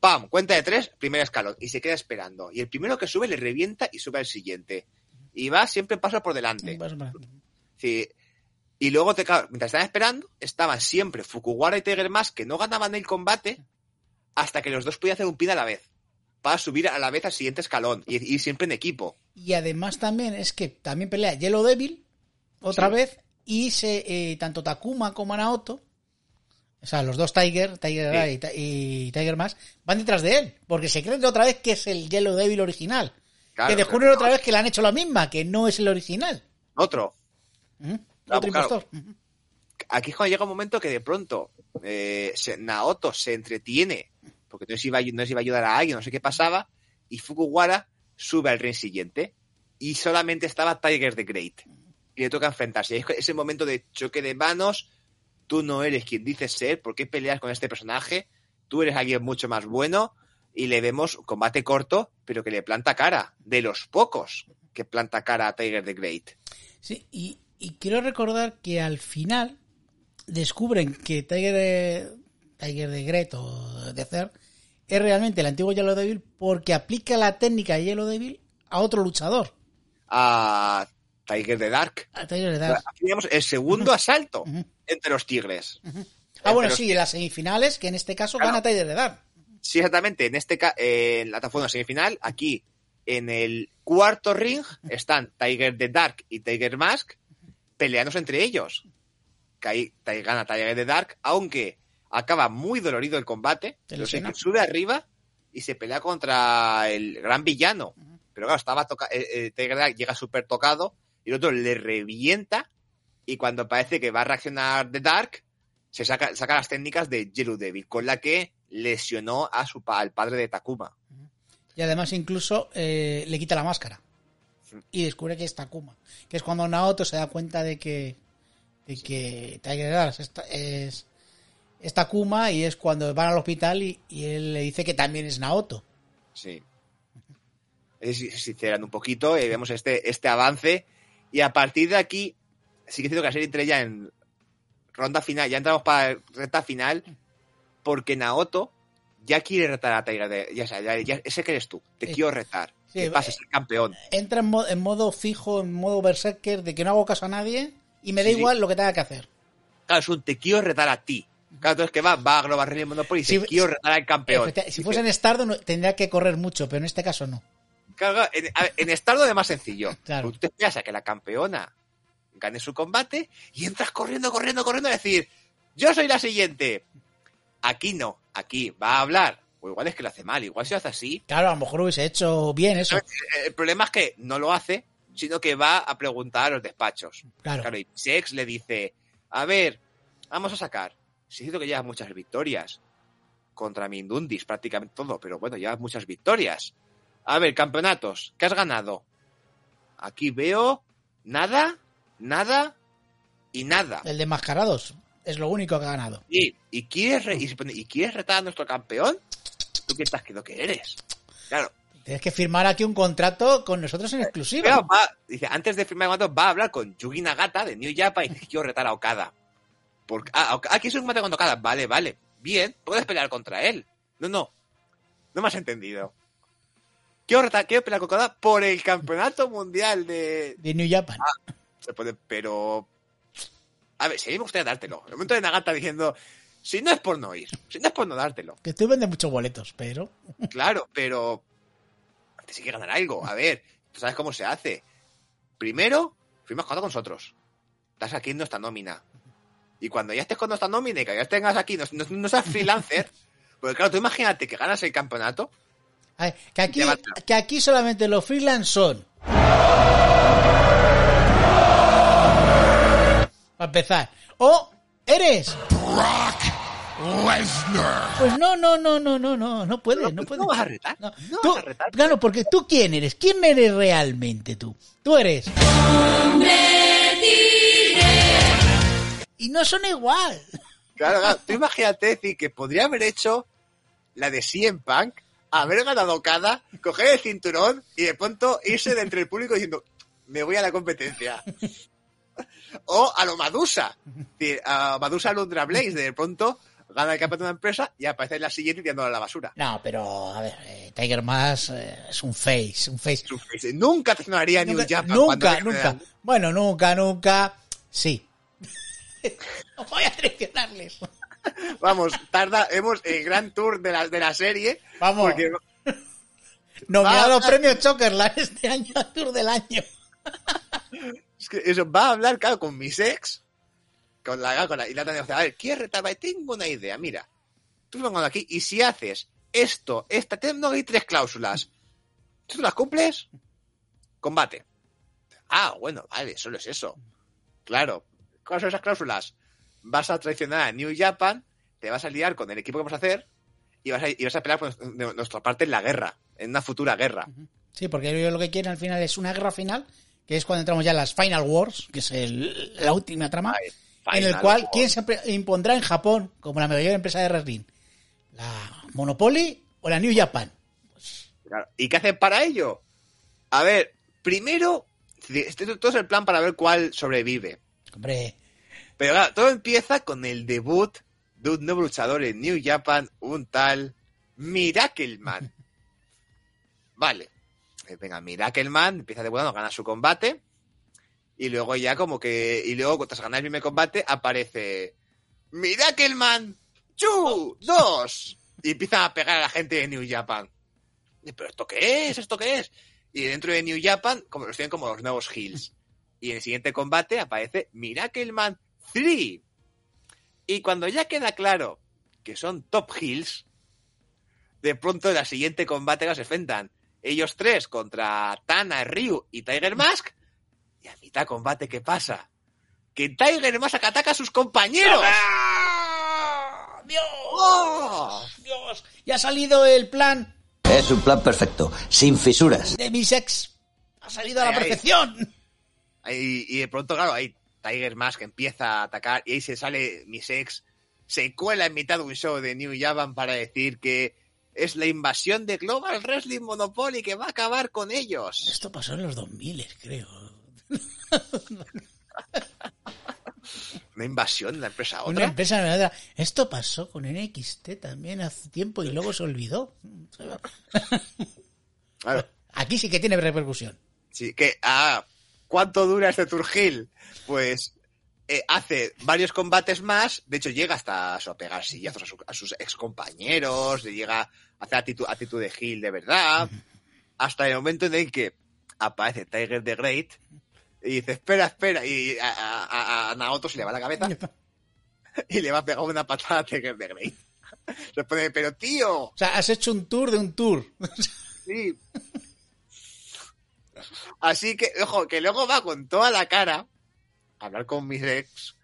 ¡pam! Cuenta de tres, primer escalón, y se queda esperando. Y el primero que sube le revienta y sube al siguiente. Y va siempre paso por delante. Sí. Y luego, te, mientras estaban esperando, estaban siempre Fukuwara y Tiger Mask que no ganaban el combate hasta que los dos podían hacer un pin a la vez. Para subir a la vez al siguiente escalón y siempre en equipo. Y además también es que también pelea Yellow Devil otra Sí. vez y se eh, tanto Takuma como Naoto, o sea, los dos Tiger, Tiger Sí. Y, Ti- y Tiger Mask van detrás de él, porque se creen otra vez que es el Yellow Devil original. Claro, que descubren otra vez que le han hecho la misma, que no es el original. Otro. Claro, Otro claro. impostor. Aquí es cuando llega un momento que de pronto eh, Naoto se entretiene, porque no se, iba, iba a ayudar a alguien, no sé qué pasaba, y Fukuwara sube al ring siguiente. Y solamente estaba Tiger the Great. Y le toca enfrentarse. Es ese momento de choque de manos. Tú no eres quien dices ser. ¿Por qué peleas con este personaje? Tú eres alguien mucho más bueno. Y le vemos combate corto, pero que le planta cara. De los pocos que planta cara a Tiger the Great. Sí, y, y quiero recordar que al final descubren que Tiger de, Tiger de Gret o de Cer es realmente el antiguo Yellow Devil porque aplica la técnica de Yellow Devil a otro luchador, A Tiger the Dark. a Tiger de Dark. Aquí tenemos el segundo asalto entre los tigres. Ah, bueno, sí, en las semifinales, que en este caso Claro. gana Tiger de Dark. Sí, exactamente. En este ca- eh, en la plataforma semifinal, aquí en el cuarto ring están Tiger the Dark y Tiger Mask peleándose entre ellos. Que ahí gana Tiger the Dark, aunque acaba muy dolorido el combate. Se No sé, sube arriba y se pelea contra el gran villano. Pero claro, estaba toca eh, eh, Tiger Dark llega súper tocado y el otro le revienta y cuando parece que va a reaccionar The Dark, se saca, saca las técnicas de Yellow Devil, con la que lesionó a su pa- al padre de Takuma. Y además incluso eh, le quita la máscara. Y descubre que es Takuma. Que es cuando Naoto se da cuenta de que, de que Tiger Arms es, es, es Takuma y es cuando van al hospital y, y él le dice que también es Naoto. Sí. Es- Se sinceran un poquito y vemos este, este avance. Y a partir de aquí, sí que es cierto que la serie entra ya en ronda final, ya entramos para recta final, porque Naoto ya quiere retar a Tiger de, ya, sabes, ya, ya- ese que eres tú, te Sí. quiero retar. Sí, ¿Qué pasa? eh, Es el campeón. Entra en, mo- en modo fijo, en modo berserker, de que no hago caso a nadie y me da sí. igual lo que tenga que hacer. Claro, es un te quiero retar a ti. Claro, entonces que va, va a Global Rally Monopoly y te quiero retar al campeón. Si fuese en Stardom no- tendría que correr mucho, pero en este caso no. Claro, en, en es más sencillo. Claro. Tú te esperas a que la campeona gane su combate y entras corriendo, corriendo, corriendo a decir, yo soy la siguiente. Aquí no, aquí va a hablar. O igual es que lo hace mal, igual si lo hace así. Claro, a lo mejor hubiese hecho bien eso. Eh, El problema es que no lo hace, sino que va a preguntar a los despachos. Claro. Claro, y Sex le dice, a ver, vamos a sacar. Sí, es cierto que llevas muchas victorias. Contra Mindundis, prácticamente todo, pero bueno, llevas muchas victorias. A ver, campeonatos, ¿qué has ganado? Aquí veo nada, nada y nada. El de Mascarados es lo único que ha ganado. Y, y, quieres, re- y, se pone, ¿y quieres retar a nuestro campeón? ¿Tú qué estás quedando que eres? Claro, Tienes que firmar aquí un contrato con nosotros en exclusiva. Pero va, dice, antes de firmar el contrato, va a hablar con Yugi Nagata de New Japan y dice, quiero retar a Okada. Porque, ah, aquí es un combate con Okada. Vale, vale. Bien, puedes pelear contra él. No, no. No me has entendido. Quiero, quiero pelear con Okada por el campeonato mundial de... De New Japan. Se puede, pero... A ver, si a mí me gustaría dártelo. El momento de Nagata diciendo, si no es por no ir, si no es por no dártelo. Que tú vendes muchos boletos, pero. Claro, pero antes hay que ganar algo. A ver, tú sabes cómo se hace. Primero, firmas contrato con nosotros. Estás aquí en nuestra nómina. Y cuando ya estés con nuestra nómina y que ya tengas aquí, no, no, no seas freelancer, porque claro, tú imagínate que ganas el campeonato. A ver, que, aquí, que aquí solamente los freelance son. Para empezar. O eres. Pues no, no, no, no, no, no, no puedes, no puedes. no vas a retar. No, No tú- vas a retar. Claro, porque tú quién eres, quién eres realmente tú. Tú eres. Y no son igual. Claro, claro. Tú imagínate decir que podría haber hecho la de CM Punk, haber ganado cada, coger el cinturón y de pronto irse de entre el público diciendo, me voy a la competencia. O a lo Madusa. Es A Madusa Lundra Blaze, de pronto gana el campeonato de una empresa y aparece en la siguiente tirándola a la basura. No, pero a ver, eh, Tiger Mask eh, es un face, un face. Nunca traicionaría a New Nunca, Japan. nunca, nunca. a- Bueno, nunca, nunca. Sí. no voy a traicionarles. Vamos, tarda, hemos el gran tour de la, de la serie. Vamos. Porque Nominado los premios Chokerland este año, al Tour del año. Es que eso, va a hablar, claro, con mis ex, con la, con la, y la otra dice, a ver, ¿quieres retar? Vale, Tengo una idea, mira, tú vengo aquí, y si haces esto, esta, tengo hay tres cláusulas, ¿tú las cumples? Combate. Ah, bueno, vale, solo es eso. Claro, ¿cuáles son esas cláusulas? Vas a traicionar a New Japan, te vas a liar con el equipo que vamos a hacer, y vas a, y vas a pelear por nuestra parte en la guerra, en una futura guerra. Sí, porque ellos lo que quieren al final es una guerra final, que es cuando entramos ya en las Final Wars, que es el- la última trama, Ay, en el cual, ¿quién se impondrá en Japón como la mayor empresa de wrestling? ¿La Monopoly o la New Japan? Claro. ¿Y qué hacen para ello? A ver, primero, este, todo es el plan para ver cuál sobrevive. Hombre, Pero claro, todo empieza con el debut de un nuevo luchador en New Japan, un tal Miracleman. Vale. Eh, Venga, Miracleman empieza debutando, gana su combate. Y luego ya como que... Y luego, tras ganar el primer combate, aparece... Miracleman ¡Chu! ¡Dos! Y empiezan a pegar a la gente de New Japan. Y, ¿Pero esto qué es? ¿Esto qué es? Y dentro de New Japan, como los tienen como los nuevos Hills. Y en el siguiente combate aparece Miracleman 3. Y cuando ya queda claro que son Top Hills, de pronto en la siguiente combate se enfrentan ellos tres contra Tana, Ryu y Tiger Mask. Y a mitad combate, ¿qué pasa? Que Tiger Mask ataca a sus compañeros. ¡Ah! ¡Dios! ¡Oh! ¡Dios! Ya ha salido el plan Es un plan perfecto, sin fisuras. de mi sex. Ha salido a la perfección. Y, y de pronto, claro, ahí Tiger Mask empieza a atacar y ahí se sale mi sex, se cuela en mitad de un show de New Japan para decir que es la invasión de Global Wrestling Monopoly que va a acabar con ellos. Esto pasó en los 2000, creo. Una invasión de la empresa a Una otra. empresa de verdad. Esto pasó con NXT también hace tiempo y luego se olvidó. Claro, Aquí sí que tiene repercusión. sí, que, ah, ¿cuánto dura este Turgil? Pues eh, hace varios combates más, de hecho llega hasta a pegar sillazos a, su- a sus ex compañeros, llega a hacer actitud, actitud de Gil de verdad, hasta el momento en el que aparece Tiger the Great y dice, espera, espera, y a, a- a- a Naoto se le va la cabeza y le va a pegar una patada a Tiger the Great. Se pone, pero tío, O sea, has hecho un tour de un tour. Sí. Así que, ojo, que luego va con toda la cara a hablar con mis ex,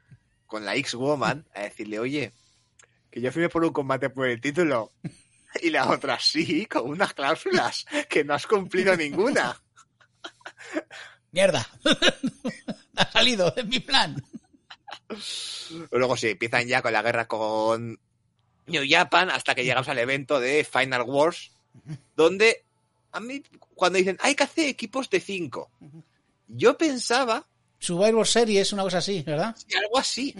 con la ex-woman, a decirle, oye, que yo firme por un combate por el título. Y la otra, sí, con unas cláusulas, que no has cumplido ninguna. Mierda. ha salido de mi plan. Luego sí, empiezan ya con la guerra con New Japan hasta que llegamos al evento de Final Wars, donde a mí, cuando dicen, hay que hacer equipos de cinco, yo pensaba Survivor Series, una cosa así, ¿verdad? Sí, algo así.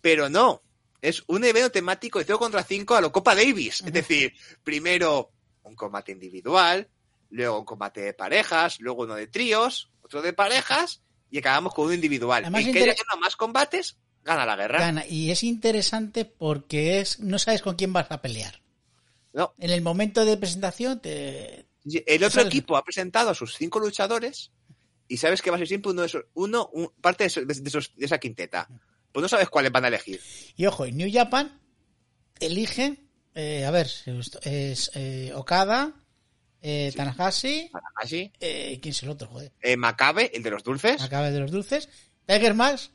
Pero no. Es un evento temático de 0 contra 5 a lo Copa Davis. Es decir, primero un combate individual, luego un combate de parejas, luego uno de tríos, otro de parejas y acabamos con uno individual. Además, El que haya ganado más combates, gana la guerra. Gana. Y es interesante porque es no sabes con quién vas a pelear. No. En el momento de presentación te... El otro equipo ha presentado a sus cinco luchadores y sabes que va a ser siempre uno de esos, uno, un- parte de, esos- de esos- de esa quinteta. Pues no sabes cuáles van a elegir. Y ojo, en New Japan elige, eh, a ver, es eh, Okada, eh, Tanahashi, eh, ¿quién es el otro? Joder, Eh, Macabe, el de los dulces. acaba de los dulces, Tiger Mask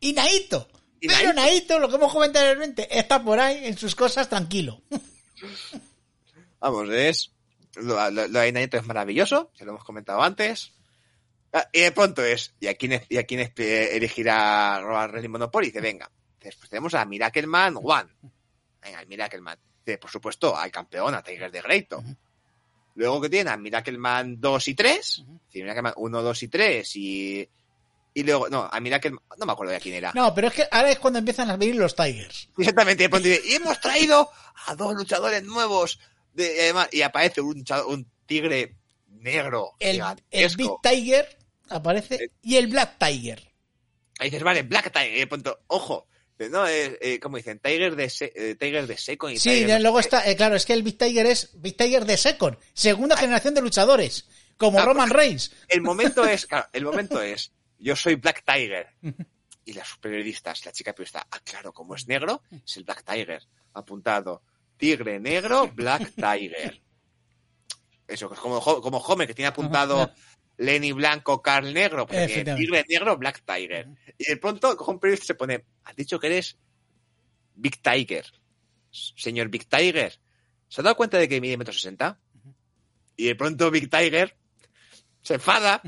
y Naito. Y Pero Naito. Naito, lo que hemos comentado anteriormente, está por ahí en sus cosas tranquilo. Vamos, es. Lo, lo, lo de Naito es maravilloso, se lo hemos comentado antes. Ah, Y de pronto es. ¿Y a quién, y a quién es- eh, elegirá Global Wrestling Monopoly? Dice, venga. Después tenemos a Miracle Man One. Venga, el Miracle Man. Dice, por supuesto, al campeón, a Tiger de Greato. Luego que tiene a Miracle Man 2 y 3. Sí, Miracle Man 1, 2 y 3. Y. Y luego, no, a Miracle Man- No me acuerdo de quién era. No, pero es que ahora es cuando empiezan a venir los Tigers. Exactamente, y de pronto dice, y hemos traído a dos luchadores nuevos. De, y además- y aparece un, tigre negro. El, el Big. Tiger aparece y el Black Tiger. Ahí dices, vale, Black Tiger. Y de pronto, ojo. de- No, eh, eh, ¿cómo dicen? Tiger de, se- eh, Tiger de Second y Sí, Tiger luego está, eh, claro, es que el Big Tiger es Big Tiger de Second, segunda generación de luchadores, como Ah, Roman Reigns. El momento es, claro, el momento es, yo soy Black Tiger. Y las periodistas, la chica periodista, ah, claro, como es negro, es el Black Tiger. Apuntado. Tigre negro, Black Tiger. Eso, como, como Homer, que tiene apuntado Lenny Blanco, Carl Negro, pues. Tigre negro, Black Tiger. Y de pronto, coge un periodista y se pone, has dicho que eres Big Tiger. Señor Big Tiger, ¿se ha dado cuenta de que mide metro sesenta? Y de pronto Big Tiger se enfada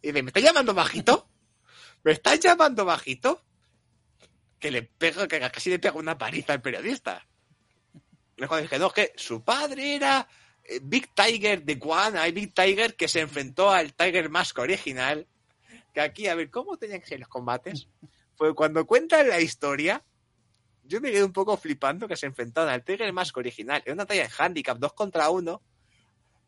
y dice, ¿me estás llamando bajito? ¿Me estás llamando bajito? Que le pega, que casi le pega una paliza al periodista. Mejor dije, no, es que su padre era eh, Big Tiger de One, hay Big Tiger que se enfrentó al Tiger Mask original. Que aquí, a ver, ¿cómo tenían que ser los combates? Pues cuando cuentan la historia, yo me quedé un poco flipando que se enfrentaron al Tiger Mask original. Era una talla de handicap 2 contra 1.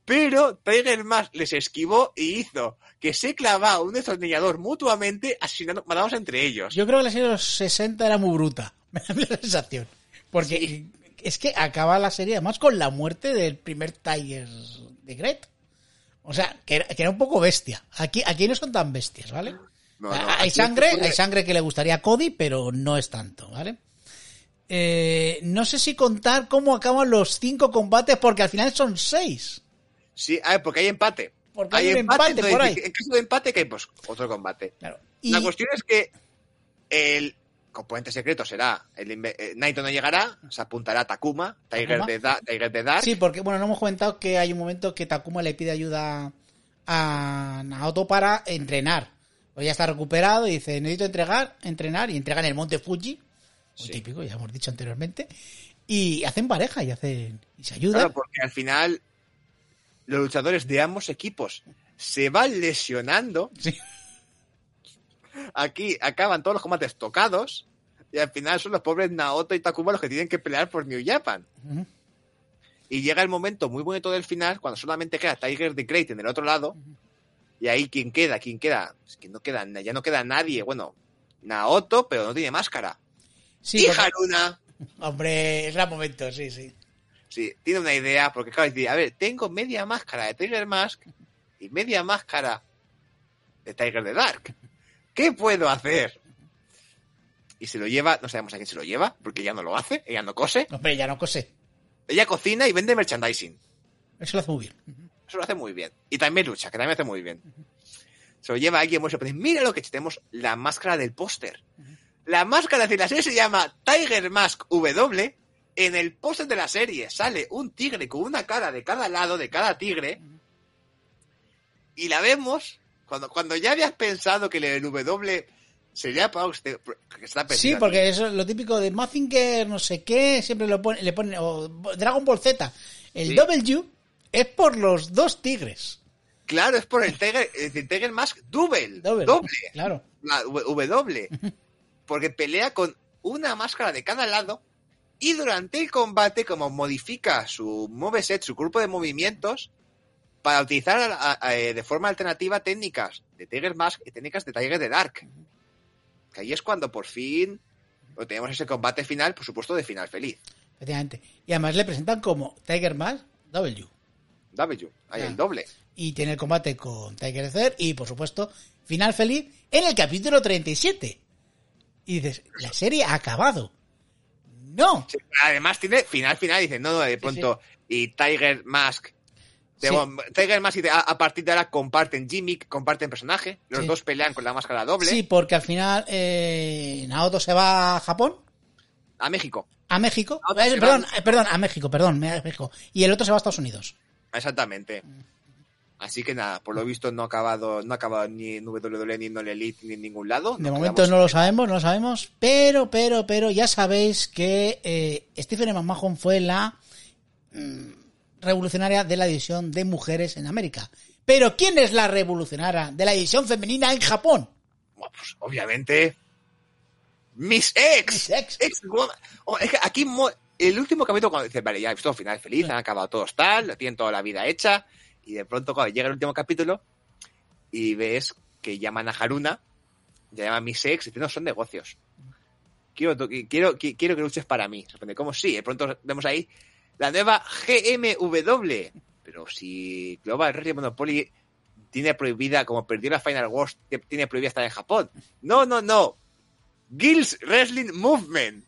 Pero Tiger Mask les esquivó y hizo que se clavaba un destornillador mutuamente asesinando, matados entre ellos. Yo creo que la serie de los 60 era muy bruta, me da la sensación. Porque es que acaba la serie además con la muerte del primer Tiger de Gret. O sea, que era, que era un poco bestia. Aquí, aquí no son tan bestias, ¿vale? No, no, hay sangre, hay sangre que le gustaría a Cody, pero no es tanto, ¿vale? Eh, no sé si contar cómo acaban los cinco combates, porque al final son seis. Sí, a ver, porque hay empate. Porque hay un empate entonces, por ahí. En caso de empate, que hay pues otro combate. Claro. Y, La cuestión es que el componente secreto será el eh, Naito no llegará, se apuntará a Takuma, Tiger Takuma. de, Da- Tiger de Dark. sí, porque bueno, no hemos comentado que hay un momento que Takuma le pide ayuda a Naoto para entrenar. Pues ya está recuperado y dice, necesito entregar, entrenar y entregan el monte Fuji. Muy Sí. típico, ya hemos dicho anteriormente. Y hacen pareja y hacen y se ayudan. Claro, porque al final los luchadores de ambos equipos se van lesionando. Sí. Aquí acaban todos los combates tocados. Y al final son los pobres Naoto y Takuma los que tienen que pelear por New Japan. Y llega el momento muy bonito del final, cuando solamente queda Tiger the Great en el otro lado. Y ahí, ¿quién queda? ¿Quién queda? Es que no queda, ya no queda nadie. Bueno, Naoto, pero no tiene máscara. Sí, y Haruna, hombre, es el momento, sí, sí. sí, tiene una idea, porque claro, dice, a ver, tengo media máscara de Tiger Mask y media máscara de Tiger the Dark. ¿Qué puedo hacer? Y se lo lleva, no sabemos a quién se lo lleva, porque ella no lo hace, ella no cose. Hombre, ya no cosé. Ella cocina y vende merchandising. Eso lo hace muy bien. Eso lo hace muy bien. Y también lucha, que también hace muy bien. Se lo lleva a alguien muy sorprendido. Mira lo que tenemos, la máscara del póster. La máscara de la serie se llama Tiger Mask W. En el póster de la serie sale un tigre con una cara de cada lado, de cada tigre. Y la vemos cuando, cuando ya habías pensado que el W sería para usted. que está Sí, perdido porque eso es lo típico de Mazinger, no sé qué, siempre lo pone, le ponen, o Dragon Ball Z. El Sí. W es por los dos tigres. Claro, es por el Tiger, el Tiger Mask Double. Doble. doble. Claro. la W, porque pelea con una máscara de cada lado y durante el combate, como modifica su moveset, su grupo de movimientos, para utilizar a- a- eh, de forma alternativa técnicas de Tiger Mask y técnicas de Tiger de Dark. Que ahí es cuando por fin tenemos ese combate final, por supuesto, de final feliz. Efectivamente. Y además le presentan como Tiger Mask W. W, ahí Ah. el doble. Y tiene el combate con Tiger Zer y, por supuesto, final feliz en el capítulo 37. Y dices, la serie ha acabado. No. Sí, además tiene final final, dice, no, no, de pronto, y Tiger Mask. Sí. Tiger Mask y a, a partir de ahora comparten gimmick, comparten personaje, los Sí. dos pelean con la máscara doble Sí, porque al final eh, Naoto se va a Japón, a México. a México. Eh, perdón, eh, perdón, a México, perdón, a México. Y el otro se va a Estados Unidos. Exactamente. Así que nada, por lo visto no ha acabado, no ha acabado ni en WWE, ni en All Elite, ni en ningún lado. De Nos momento no lo sabemos, no lo sabemos, pero, pero, pero ya sabéis que eh, Stephen McMahon fue la mm, revolucionaria de la división de mujeres en América. Pero ¿quién es la revolucionaria de la división femenina en Japón? Bueno, pues, obviamente. Miss X. Miss X. Ex-woman. Oh, es que aquí el último capítulo cuando dice, vale, ya he visto final feliz, han acabado todos tal, tienen toda la vida hecha, y de pronto cuando llega el último capítulo y ves que llaman a Haruna, ya llaman Miss X, y dicen, no, son negocios. Quiero, quiero, qui- quiero que luches para mí. ¿cómo sí? De pronto vemos ahí la nueva GMW. Pero si Global Wrestling Monopoly tiene prohibida, como perdió la Final Wars, tiene prohibida estar en Japón. No, no, no. Gills Wrestling Movement.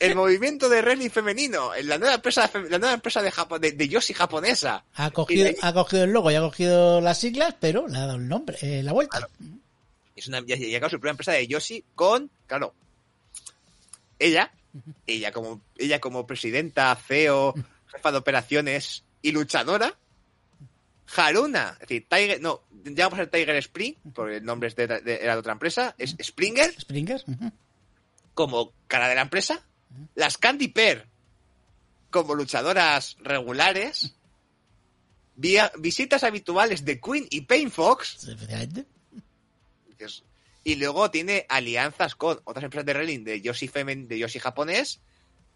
El movimiento de wrestling femenino. La nueva empresa, la nueva empresa de, Japo- de, de Yoshi japonesa. Ha cogido, Y ha cogido el logo y ha cogido las siglas, pero le ha dado el nombre, eh, la vuelta. Es una, ya, ya, claro, su primera empresa de Yoshi con, claro, ella, ella como, ella como presidenta, CEO, jefa de operaciones y luchadora, Haruna, es decir, Tiger, no, ya vamos a ser Tiger Spring, porque el nombre es de, de- era de otra empresa, es Springer, Springer. como cara de la empresa, las Candy Pear como luchadoras regulares, vía, visitas habituales de Queen y Pain Fox, es- y luego tiene alianzas con otras empresas de wrestling de Yoshi Femen, de Yoshi japonés,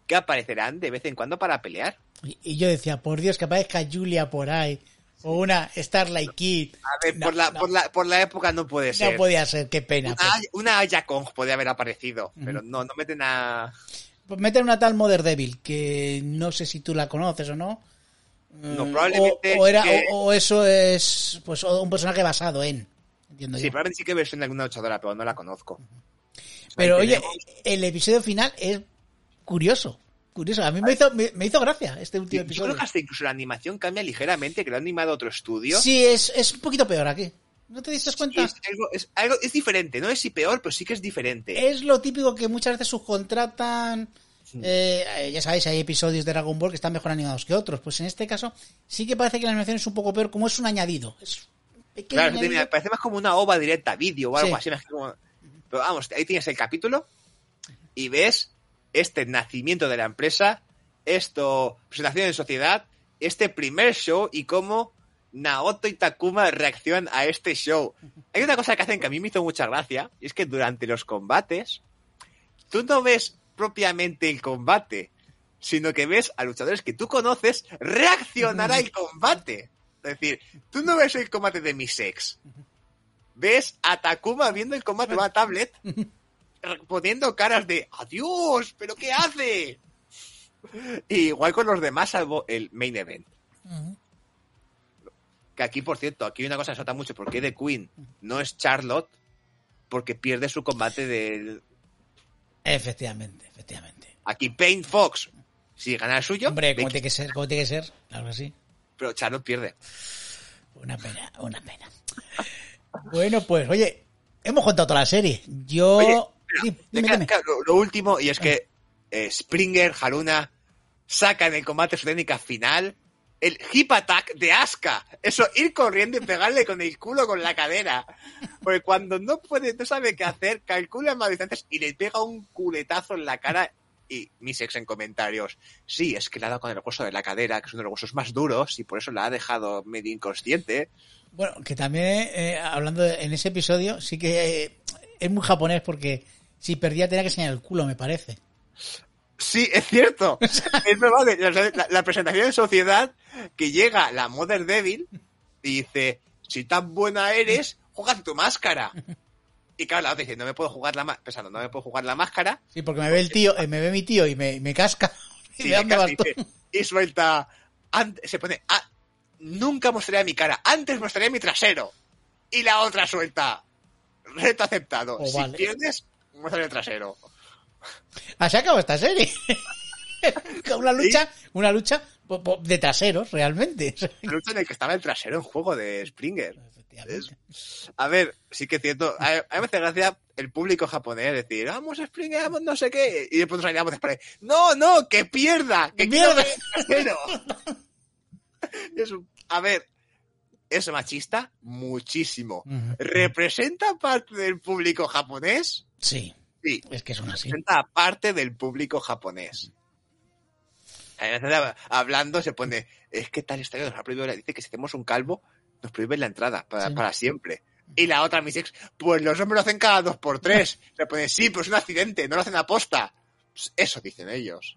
que aparecerán de vez en cuando para pelear. Y, y yo decía, por Dios, que aparezca Julia por ahí. O una Starlight Kid. A ver, No, por, la, no. por, la, por la época no puede No ser. podía ser, qué pena. Una, Aya- Kong puede haber aparecido, pero no, no meten a... Pues meten una tal Mother Devil, que no sé si tú la conoces o no. No, Mm, probablemente O, o era, que- o, o eso es pues un personaje basado en. Entiendo Sí, yo. probablemente sí que versión de alguna luchadora, pero no la conozco. Pero Ahí oye, tenemos- el episodio final es curioso. Curioso. A mí me hizo, me, me hizo gracia este último Yo creo episodio. que hasta incluso la animación cambia ligeramente, que lo ha animado otro estudio. Sí, es, es un poquito peor aquí. ¿No te diste cuenta? Es algo, es algo, es diferente, no es si peor, pero sí que es diferente. Es lo típico que muchas veces subcontratan. eh, ya sabéis, hay episodios de Dragon Ball que están mejor animados que otros. Pues en este caso, sí que parece que la animación es un poco peor, como es un añadido. Es Claro, me parece más como una ova directa, vídeo o algo Sí. así. más como- Pero vamos, ahí tienes el capítulo y ves este nacimiento de la empresa, esto, presentación en sociedad, este primer show y cómo Naoto y Takuma reaccionan a este show. Hay una cosa que hacen que a mí me hizo mucha gracia, y es que durante los combates, tú no ves propiamente el combate, sino que ves a luchadores que tú conoces reaccionar al combate. Es decir, tú no ves el combate de mis ex. Ves a Takuma viendo el combate de una tablet, poniendo caras de ¡Adiós! ¿Pero qué hace? Y igual con los demás, salvo el main event. Que aquí, por cierto, aquí hay una cosa que salta mucho, porque de Queen no es Charlotte, porque pierde su combate del... Efectivamente, efectivamente. Aquí Payne Fox, si gana el suyo, Hombre, Becky- tiene que ser, como tiene que ser. Claro que sí. Pero Charlotte pierde. Una pena, una pena. Bueno, pues, oye, hemos contado toda la serie. Yo. Oye, Dime, Me dime, queda- dime. queda Lo, lo último, y es que eh, Springer, Haruna, sacan el combate su técnica final el hip attack de Asuka. Eso, ir corriendo y pegarle con el culo con la cadera. Porque cuando no puede, no sabe qué hacer, calcula más distancias y le pega un culetazo en la cara. Y mis ex en comentarios, sí, es que le ha dado con el hueso de la cadera, que es uno de los huesos más duros, y por eso la ha dejado medio inconsciente. Bueno, que también, eh, hablando de- en ese episodio, sí que eh, es muy japonés porque si perdía tenía que enseñar el culo, me parece. Sí, es cierto. es verdad. La, la- la presentación en sociedad que llega la Mother Devil y dice, si tan buena eres, juega tu máscara. Y claro, la otra dice, no me puedo jugar la máscara, pensando, no me puedo jugar la máscara. Sí, porque me ve el tío, eh, me ve mi tío y me, me casca. ¿Y Sí, dice, suelta, ant- se pone, "Ah, nunca mostraré mi cara, antes mostraré mi trasero. Y la otra suelta, reto aceptado. Oh, si vale. pierdes, muéstrame el trasero. Así acaba esta serie. una lucha, una lucha de traseros, realmente. La lucha en el que estaba el trasero en juego de Springer. A ver, sí que es cierto. A, a mí me hace gracia el público japonés decir, vamos vamos no sé qué. Y después nos salíamos de. No, no, que pierda, que ¡Que pierda! quiero ver el trasero". Es un- a ver, es machista muchísimo. Ujú. ¿Representa parte del público japonés? Sí, Sí, es que son así. representa parte del público japonés. Hablando se pone, es que tal estadio nos ha prohibido, dice que si hacemos un calvo, nos prohíben la entrada para, Sí. para siempre. Y la otra, mis ex, pues los hombres lo hacen cada dos por tres. Se pone, sí, pero es un accidente, no lo hacen aposta. Pues eso dicen ellos.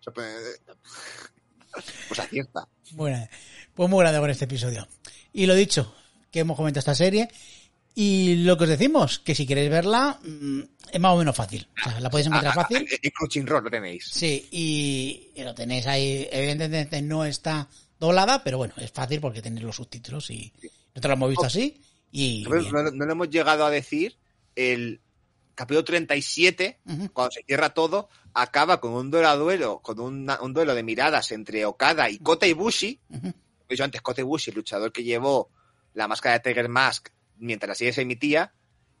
Se pone, pues acierta. Bueno, pues muy grande con este episodio. Y lo dicho, que hemos comentado esta serie. Y lo que os decimos, que si queréis verla, mm, es más o menos fácil. O sea, la podéis encontrar Ah, ah, fácil. ah, En Crunchyroll lo tenéis. Sí, y, y lo tenéis ahí. Evidentemente no está doblada, pero bueno, es fácil porque tenéis los subtítulos y nosotros lo hemos visto así. Y No, no- no le hemos llegado a decir el capítulo 37, Ujú. cuando se cierra todo, acaba con un duelo a duelo, con una- un duelo de miradas entre Okada y Kota Ibushi. He dicho antes, Kota Ibushi, el luchador que llevó la máscara de Tiger Mask mientras la serie se emitía,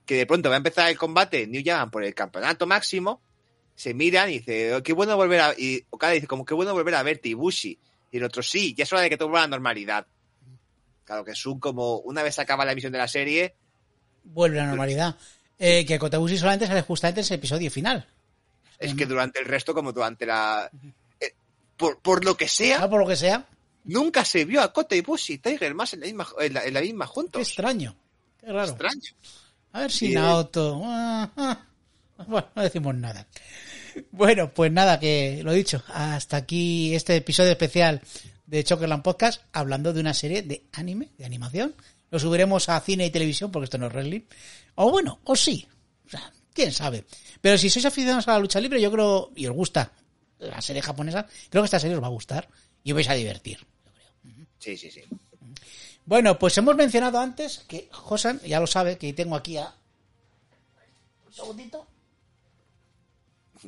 que de pronto va a empezar el combate New Japan por el campeonato máximo, se miran y dice, "Oh, qué bueno volver a... Y Okada dice, como qué bueno volver a verte, Ibushi. Y el otro, sí, ya es hora de que todo vuelva a la normalidad. Claro que Sun, como una vez acaba la emisión de la serie, Vuelve a la normalidad. Eh, que Kotabushi solamente sale justamente en ese episodio final. es que durante el resto, como durante la... eh, por, por lo que sea, Ah, por lo que sea, nunca se vio a Kota Ibushi y Tiger más en la misma, en la, en la misma qué juntos. extraño. Qué raro. Extraño. A ver si Sí. Naoto. ah, ah. Bueno, no decimos nada. Bueno, pues nada, que lo dicho, hasta aquí este episodio especial de Chokerland Podcast, hablando de una serie de anime, de animación. Lo subiremos a cine y televisión, porque esto no es wrestling. O bueno, o sí. O sea, quién sabe. Pero si sois aficionados a la lucha libre, yo creo, y os gusta la serie japonesa, creo que esta serie os va a gustar y os vais a divertir. Sí, sí, sí. Bueno, pues hemos mencionado antes que Josan, ya lo sabe, que tengo aquí a... Un segundito.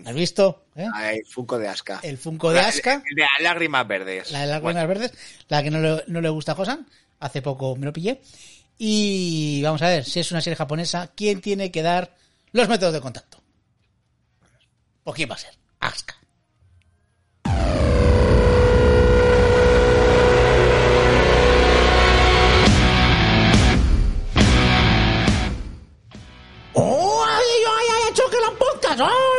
¿Has visto? ¿Eh? Ah, El Funko de Aska. El Funko de Aska. El de las lágrimas verdes. La de las lágrimas verdes, la que no le, no le gusta a Josan. Hace poco me lo pillé. Y vamos a ver, si es una serie japonesa, ¿quién tiene que dar los métodos de contacto? ¿Por quién va a ser? Asuka. ¡Oh! ¡Ay, ay, ay! ay ¡Chocolate Podcast! ¡Ay, ay, ay, ay, ay,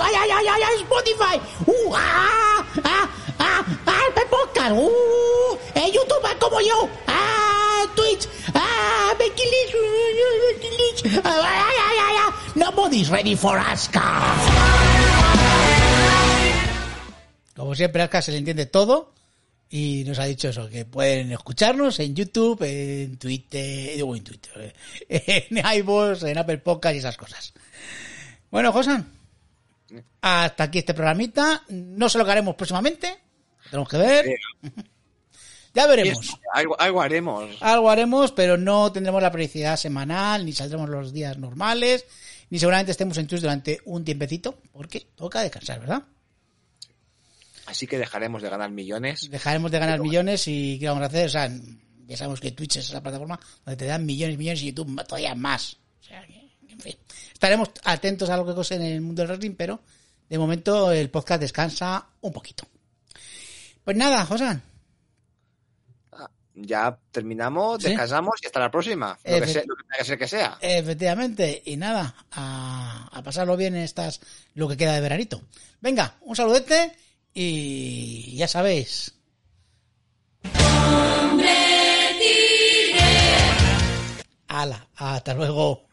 ay! ¡Ay! ¡Ay, ay, Spotify! ¡Uh! ¡Ah! ¡Ah! ¡Ah! ¡Ah! ¡El Podcast! ¡Uh! ¡Eh, YouTube ah, como yo! ¡Ah! Twitch! ¡Ah! ¡Becky Lynch! ¡Uh, Becky Lynch! ¡Ay, ay, ay! ¡Nobody's ready for Asuka! Como siempre, a Asuka se le entiende todo. Y nos ha dicho eso, que pueden escucharnos en YouTube, en Twitter, digo en Twitter, eh, en en Apple Podcast y esas cosas. Bueno, Josan, hasta aquí este programita. No sé lo que haremos próximamente. Tenemos que ver. Ya veremos. Algo, algo haremos. Algo haremos, pero no tendremos la periodicidad semanal, ni saldremos los días normales, ni seguramente estemos en Twitch durante un tiempecito, porque toca descansar, ¿verdad? Así que dejaremos de ganar millones. Dejaremos de ganar millones y ¿qué vamos a hacer? O sea, ya sabemos que Twitch es la plataforma donde te dan millones y millones y YouTube todavía más. O sea, que, en fin. Estaremos atentos a lo que cose en el mundo del wrestling, pero de momento el podcast descansa un poquito. Pues nada, Josan. Ya terminamos, Sí. descansamos y hasta la próxima. Lo que, sea, lo que tenga que ser que sea. Efectivamente, y nada, a, a pasarlo bien en estas, lo que queda de veranito. Venga, un saludete y ya sabéis. Ala, hasta luego.